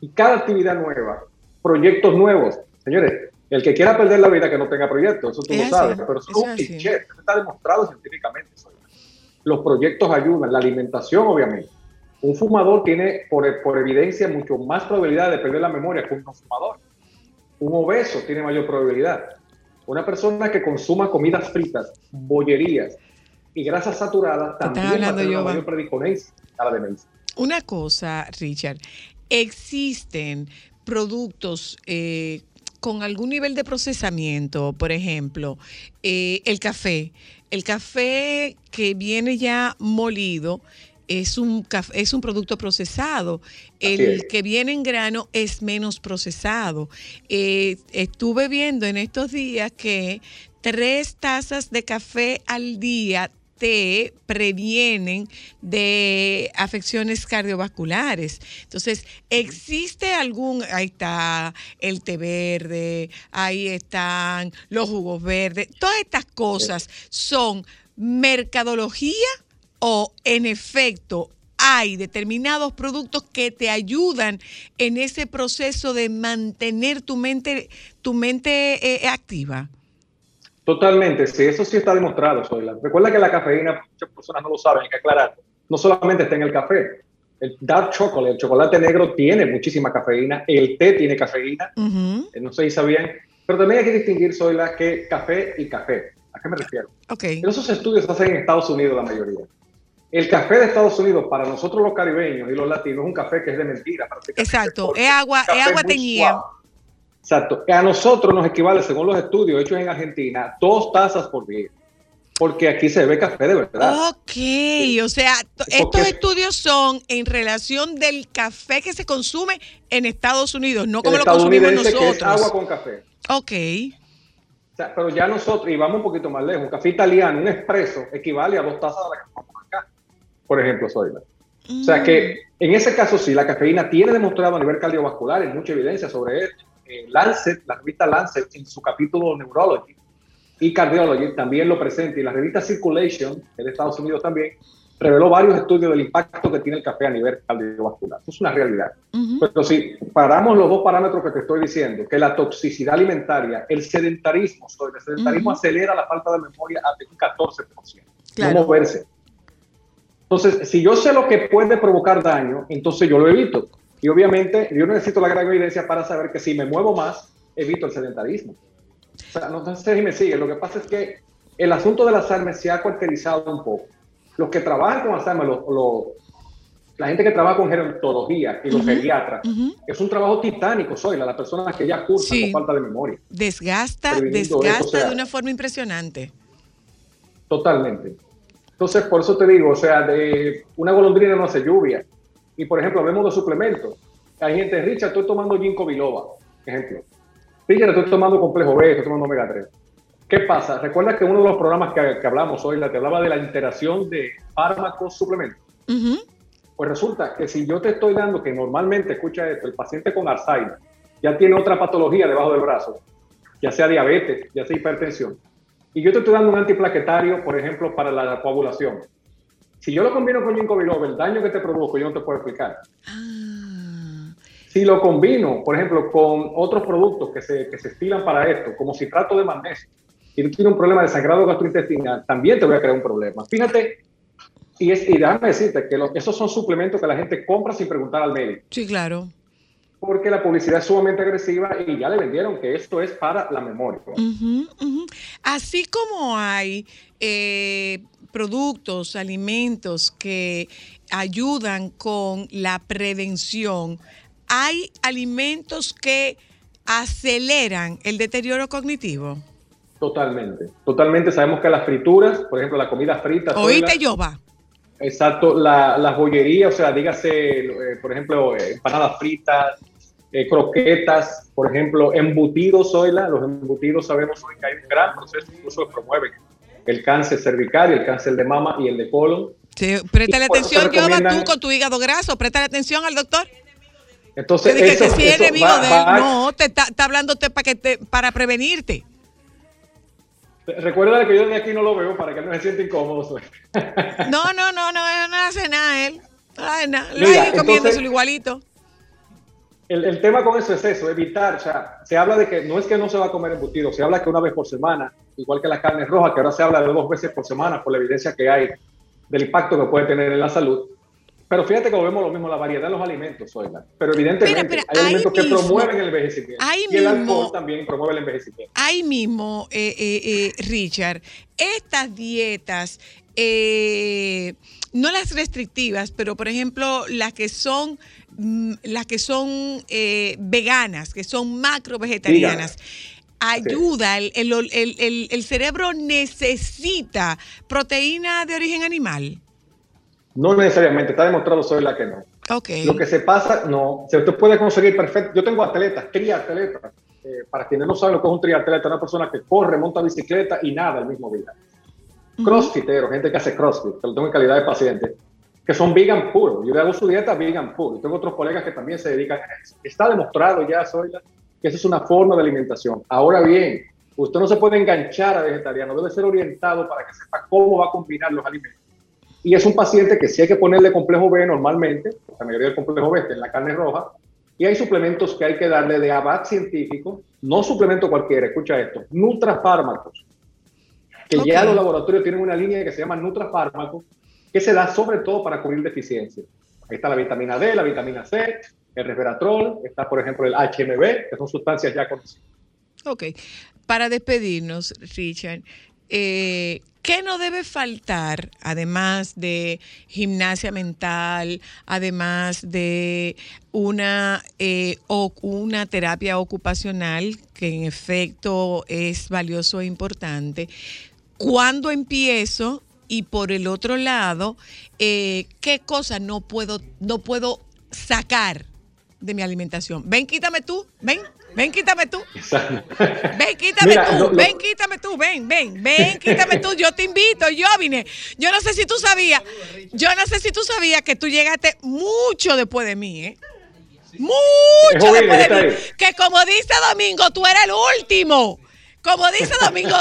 Y cada actividad nueva, proyectos nuevos. Señores, el que quiera perder la vida que no tenga proyectos, eso tú Es lo así, sabes, pero eso es un así. cliché, está demostrado científicamente. Los proyectos ayudan, la alimentación obviamente. Un fumador tiene, por, por evidencia, mucho más probabilidad de perder la memoria que un no fumador. Un obeso tiene mayor probabilidad. Una persona que consuma comidas fritas, bollerías y grasas saturadas también va a una Giovanni. mayor predisponencia a la demencia. Una cosa, Richard, existen productos eh, con algún nivel de procesamiento, por ejemplo, eh, el café. El café que viene ya molido es un, es un producto procesado. El que viene en grano es menos procesado. Eh, estuve viendo en estos días que tres tazas de café al día te previenen de afecciones cardiovasculares. Entonces, ¿existe algún, ahí está el té verde, ahí están los jugos verdes, todas estas cosas son mercadología o en efecto hay determinados productos que te ayudan en ese proceso de mantener tu mente, tu mente eh, activa? Totalmente, sí, eso sí está demostrado, Zoila. Recuerda que la cafeína, muchas personas no lo saben, hay que aclarar, no solamente está en el café. El dark chocolate, el chocolate negro tiene muchísima cafeína, el té tiene cafeína, eh, no sé si sabían, pero también hay que distinguir, Zoila, que café y café. ¿A qué me refiero? Ok. Esos estudios se hacen en Estados Unidos la mayoría. El café de Estados Unidos, para nosotros los caribeños y los latinos, es un café que es de mentira. Exacto, es agua, es agua teñida. Exacto. Que a nosotros nos equivale, según los estudios hechos en Argentina, dos tazas por día. Porque aquí se ve café de verdad. Ok, o sea, estos estudios son en relación del café que se consume en Estados Unidos, no como lo consumimos estadounidense que es agua nosotros. con café. Ok, pero ya nosotros, y vamos un poquito más lejos, un café italiano, un espresso, equivale a dos tazas de la que tomamos acá. Por ejemplo, Zoila. O sea que en ese caso sí, la cafeína tiene demostrado a nivel cardiovascular, hay mucha evidencia sobre esto. Eh, Lancet, la revista Lancet, en su capítulo Neurology y Cardiology también lo presenta, y la revista Circulation, de Estados Unidos también, reveló varios estudios del impacto que tiene el café a nivel cardiovascular. Eso es una realidad. Ujú. Pero si paramos los dos parámetros que te estoy diciendo, que la toxicidad alimentaria, el sedentarismo, el sedentarismo Ujú. acelera la falta de memoria hasta un 14%. Claro. No moverse. Entonces, si yo sé lo que puede provocar daño, entonces yo lo evito. Y obviamente yo necesito la gran evidencia para saber que si me muevo más, evito el sedentarismo. O sea, no sé si me sigue. Lo que pasa es que el asunto del Alzheimer se ha cuartelizado un poco. Los que trabajan con Alzheimer lo, lo- la gente que trabaja con gerontología y los geriatras, ujú. es un trabajo titánico, soy la, las personas que ya cursan Sí. con falta de memoria. Desgasta, eso, desgasta o sea, de una forma impresionante. Totalmente. Entonces, por eso te digo, o sea, de una golondrina no hace lluvia. Y por ejemplo, hablemos de suplementos. Hay gente, Richard, estoy tomando ginkgo biloba, ejemplo. Richard, estoy tomando complejo B, estoy tomando omega 3. ¿Qué pasa? Recuerda que uno de los programas que, que hablamos hoy, la que hablaba de la interacción de fármacos suplementos. Pues resulta que si yo te estoy dando, que normalmente, escucha esto, el paciente con Alzheimer ya tiene otra patología debajo del brazo, ya sea diabetes, ya sea hipertensión, y yo te estoy dando un antiplaquetario, por ejemplo, para la coagulación. Si yo lo combino con ginkgo biloba, el daño que te produjo yo no te puedo explicar. Ah, Si lo combino, por ejemplo, con otros productos que se, que se estilan para esto, como citrato de magnesio, y tú tienes un problema de sangrado gastrointestinal, también te voy a crear un problema. Fíjate, y, es, y déjame decirte que los- esos son suplementos que la gente compra sin preguntar al médico, sí, claro. Porque la publicidad es sumamente agresiva y ya le vendieron que esto es para la memoria. Ujú. Así como hay eh, productos, alimentos que ayudan con la prevención, hay alimentos que aceleran el deterioro cognitivo. Totalmente, totalmente. Sabemos que las frituras, por ejemplo, la comida frita, Oíste, Zoila, Yoba. Exacto, la, las bollerías, o sea, dígase, eh, por ejemplo, eh, empanadas fritas, eh, croquetas, por ejemplo, embutidos, Zoila, los embutidos sabemos hoy que hay un gran proceso, incluso que promueven el cáncer cervical el cáncer de mama y el de colon. Sí, préstale atención, recomiendan- tú con tu hígado graso, préstale atención al doctor. Entonces, Que, eso- que si es eso enemigo va- de él, va- no, te está, está hablándote para que te, para prevenirte. Recuerda que yo de aquí no lo veo para que no se sienta incómodo. No, no, no, no, no hace nada él. No hace nada. Lo Mira, comiendo entonces- su igualito. El, el tema con eso es eso, evitar, o sea, se habla de que no es que no se va a comer embutido, se habla que una vez por semana, igual que la carne roja, que ahora se habla de dos veces por semana por la evidencia que hay del impacto que puede tener en la salud. Pero fíjate que vemos lo mismo, la variedad de los alimentos, Zoila. Pero evidentemente pero hay alimentos que promueven el envejecimiento. ahí y el mismo- alcohol también promueve el envejecimiento. Ahí mismo, eh, eh, eh, Richard, estas dietas, eh, no las restrictivas, pero por ejemplo las que son mm, las que son eh, veganas, que son macro vegetarianas. Ayuda, el, el- el- el- el cerebro necesita proteína de origen animal. No necesariamente, está demostrado Zoila que no. Lo que se pasa, no, se usted puede conseguir perfecto. Yo tengo atletas, triatletas. Eh, para quienes no saben lo que es un triatleta, una persona que corre, monta bicicleta y nada el mismo día. Crossfiteros, gente que hace crossfit, que lo tengo en calidad de paciente, que son vegan puro. Yo hago su dieta vegan puro. Y tengo otros colegas que también se dedican a eso. Está demostrado ya, Zoila, que esa es una forma de alimentación. Ahora bien, usted no se puede enganchar a vegetariano, debe ser orientado para que sepa cómo va a combinar los alimentos. Y es un paciente que sí hay que ponerle complejo B normalmente, la mayoría del complejo B está en la carne roja, y hay suplementos que hay que darle de abat científico, no suplemento cualquiera, escucha esto, nutrafármacos, que ya los laboratorios tienen una línea que se llama nutrafármacos, que se da sobre todo para cubrir deficiencias. Ahí está la vitamina D, la vitamina C, el resveratrol, está por ejemplo el HMB, que son sustancias ya conocidas. Ok. Para despedirnos, Richard, eh, ¿qué no debe faltar, además de gimnasia mental, además de una, eh, o- una terapia ocupacional, que en efecto es valioso e importante? ¿Cuándo empiezo? Y por el otro lado, eh, ¿qué cosa no puedo, no puedo sacar de mi alimentación? Ven, quítame tú, ven, ven, quítame tú. Ven, quítame Mira, tú, lo- lo- ven, quítame tú, ven, ven, ven, quítame tú, yo te invito, yo vine. Yo no sé si tú sabías, yo no sé si tú sabías que tú llegaste mucho después de mí, ¿eh? Mucho después de mí. Que como dice Domingo, tú eres el último. Como dice Domingo,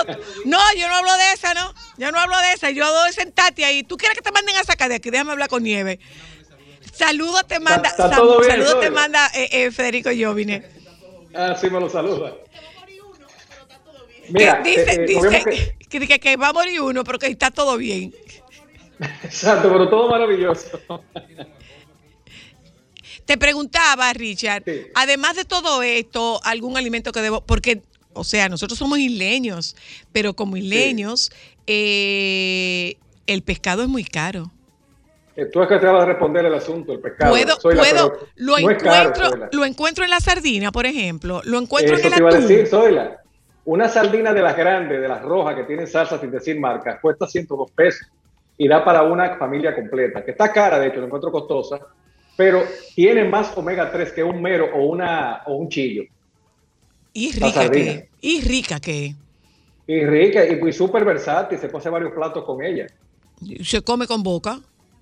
no, yo no hablo de esa, ¿no? Yo no hablo de esa, yo hablo de sentarte ahí. ¿Tú quieres que te manden a sacar de aquí? Déjame hablar con Nieve. Saludos te manda, está bien, te manda eh, eh, Federico Jovine. Ah, sí, me lo saluda. Mira, dice, eh, eh, dice que- que, que- que va a morir uno, pero que está todo bien. exacto, pero todo maravilloso. Te preguntaba, Richard, Sí. además de todo esto, algún alimento que debo, porque, o sea, nosotros somos isleños, pero como isleños, eh, el pescado es muy caro. Eh, tú es que te vas a responder el asunto, el pescado. Puedo, Zoila, puedo, lo no es caro, encuentro, lo encuentro en la sardina, por ejemplo, lo encuentro Eso en te el iba a decir, Zoila. Una sardina de las grandes, de las rojas que tienen salsa sin decir marca, cuesta 102 pesos y da para una familia completa, que está cara, de hecho, lo encuentro costosa, pero tiene más omega 3 que un mero o, una, o un chillo. Y rica que, y rica que Y rica y, y súper versátil, se puede hacer varios platos con ella. se come con boca.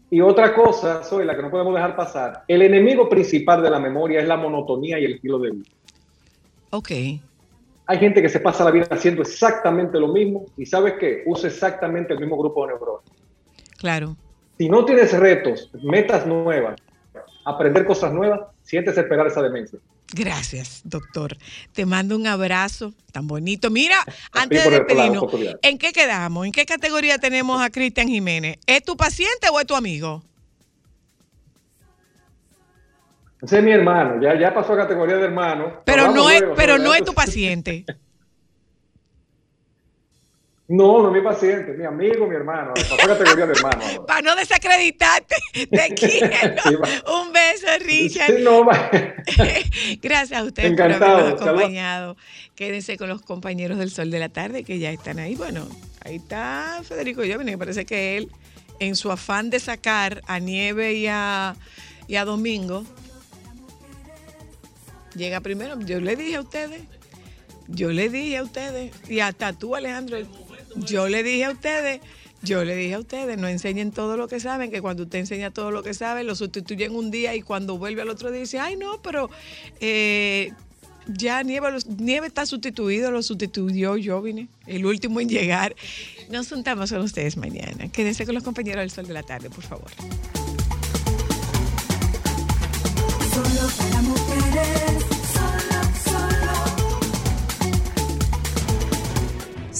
Y otra cosa, soy la que no podemos dejar pasar, el enemigo principal de la memoria es la monotonía y el estilo de vida. Ok. Hay gente que se pasa la vida haciendo exactamente lo mismo y sabes qué, usa exactamente el mismo grupo de neuronas. Claro. Si no tienes retos, metas nuevas, aprender cosas nuevas, sientes esperar esa demencia. Gracias, doctor. Te mando un abrazo tan bonito. Mira, antes de despedirnos. ¿en qué quedamos? ¿En qué categoría tenemos a Cristian Jiménez? ¿Es tu paciente o es tu amigo? Ese es mi hermano, ya, ya pasó a categoría de hermano. Pero Hablamos no es, luego, pero no es tu paciente. No, no mi paciente, mi amigo, mi hermano. Categoría de hermano. ahora. Para no desacreditarte, te quiero. Sí. Un beso, Richard. Sí, no. Gracias a ustedes Encantado, por habernos acompañado. Quédense con los compañeros del Sol de la Tarde que ya están ahí. Bueno, ahí está Federico Jovine, me parece que él, en su afán de sacar a Nieve y a, y a Domingo, llega primero. Yo le dije a ustedes, yo le dije a ustedes, y hasta tú, Alejandro, yo le dije a ustedes. Yo le dije a ustedes, no enseñen todo lo que saben, que cuando usted enseña todo lo que sabe, lo sustituyen un día y cuando vuelve al otro día dice, ay no, pero eh, ya Nieve, Nieve está sustituido, lo sustituyó Jovine, el último en llegar. Nos juntamos con ustedes mañana. Quédense con los compañeros del Sol de la Tarde, por favor. Solo para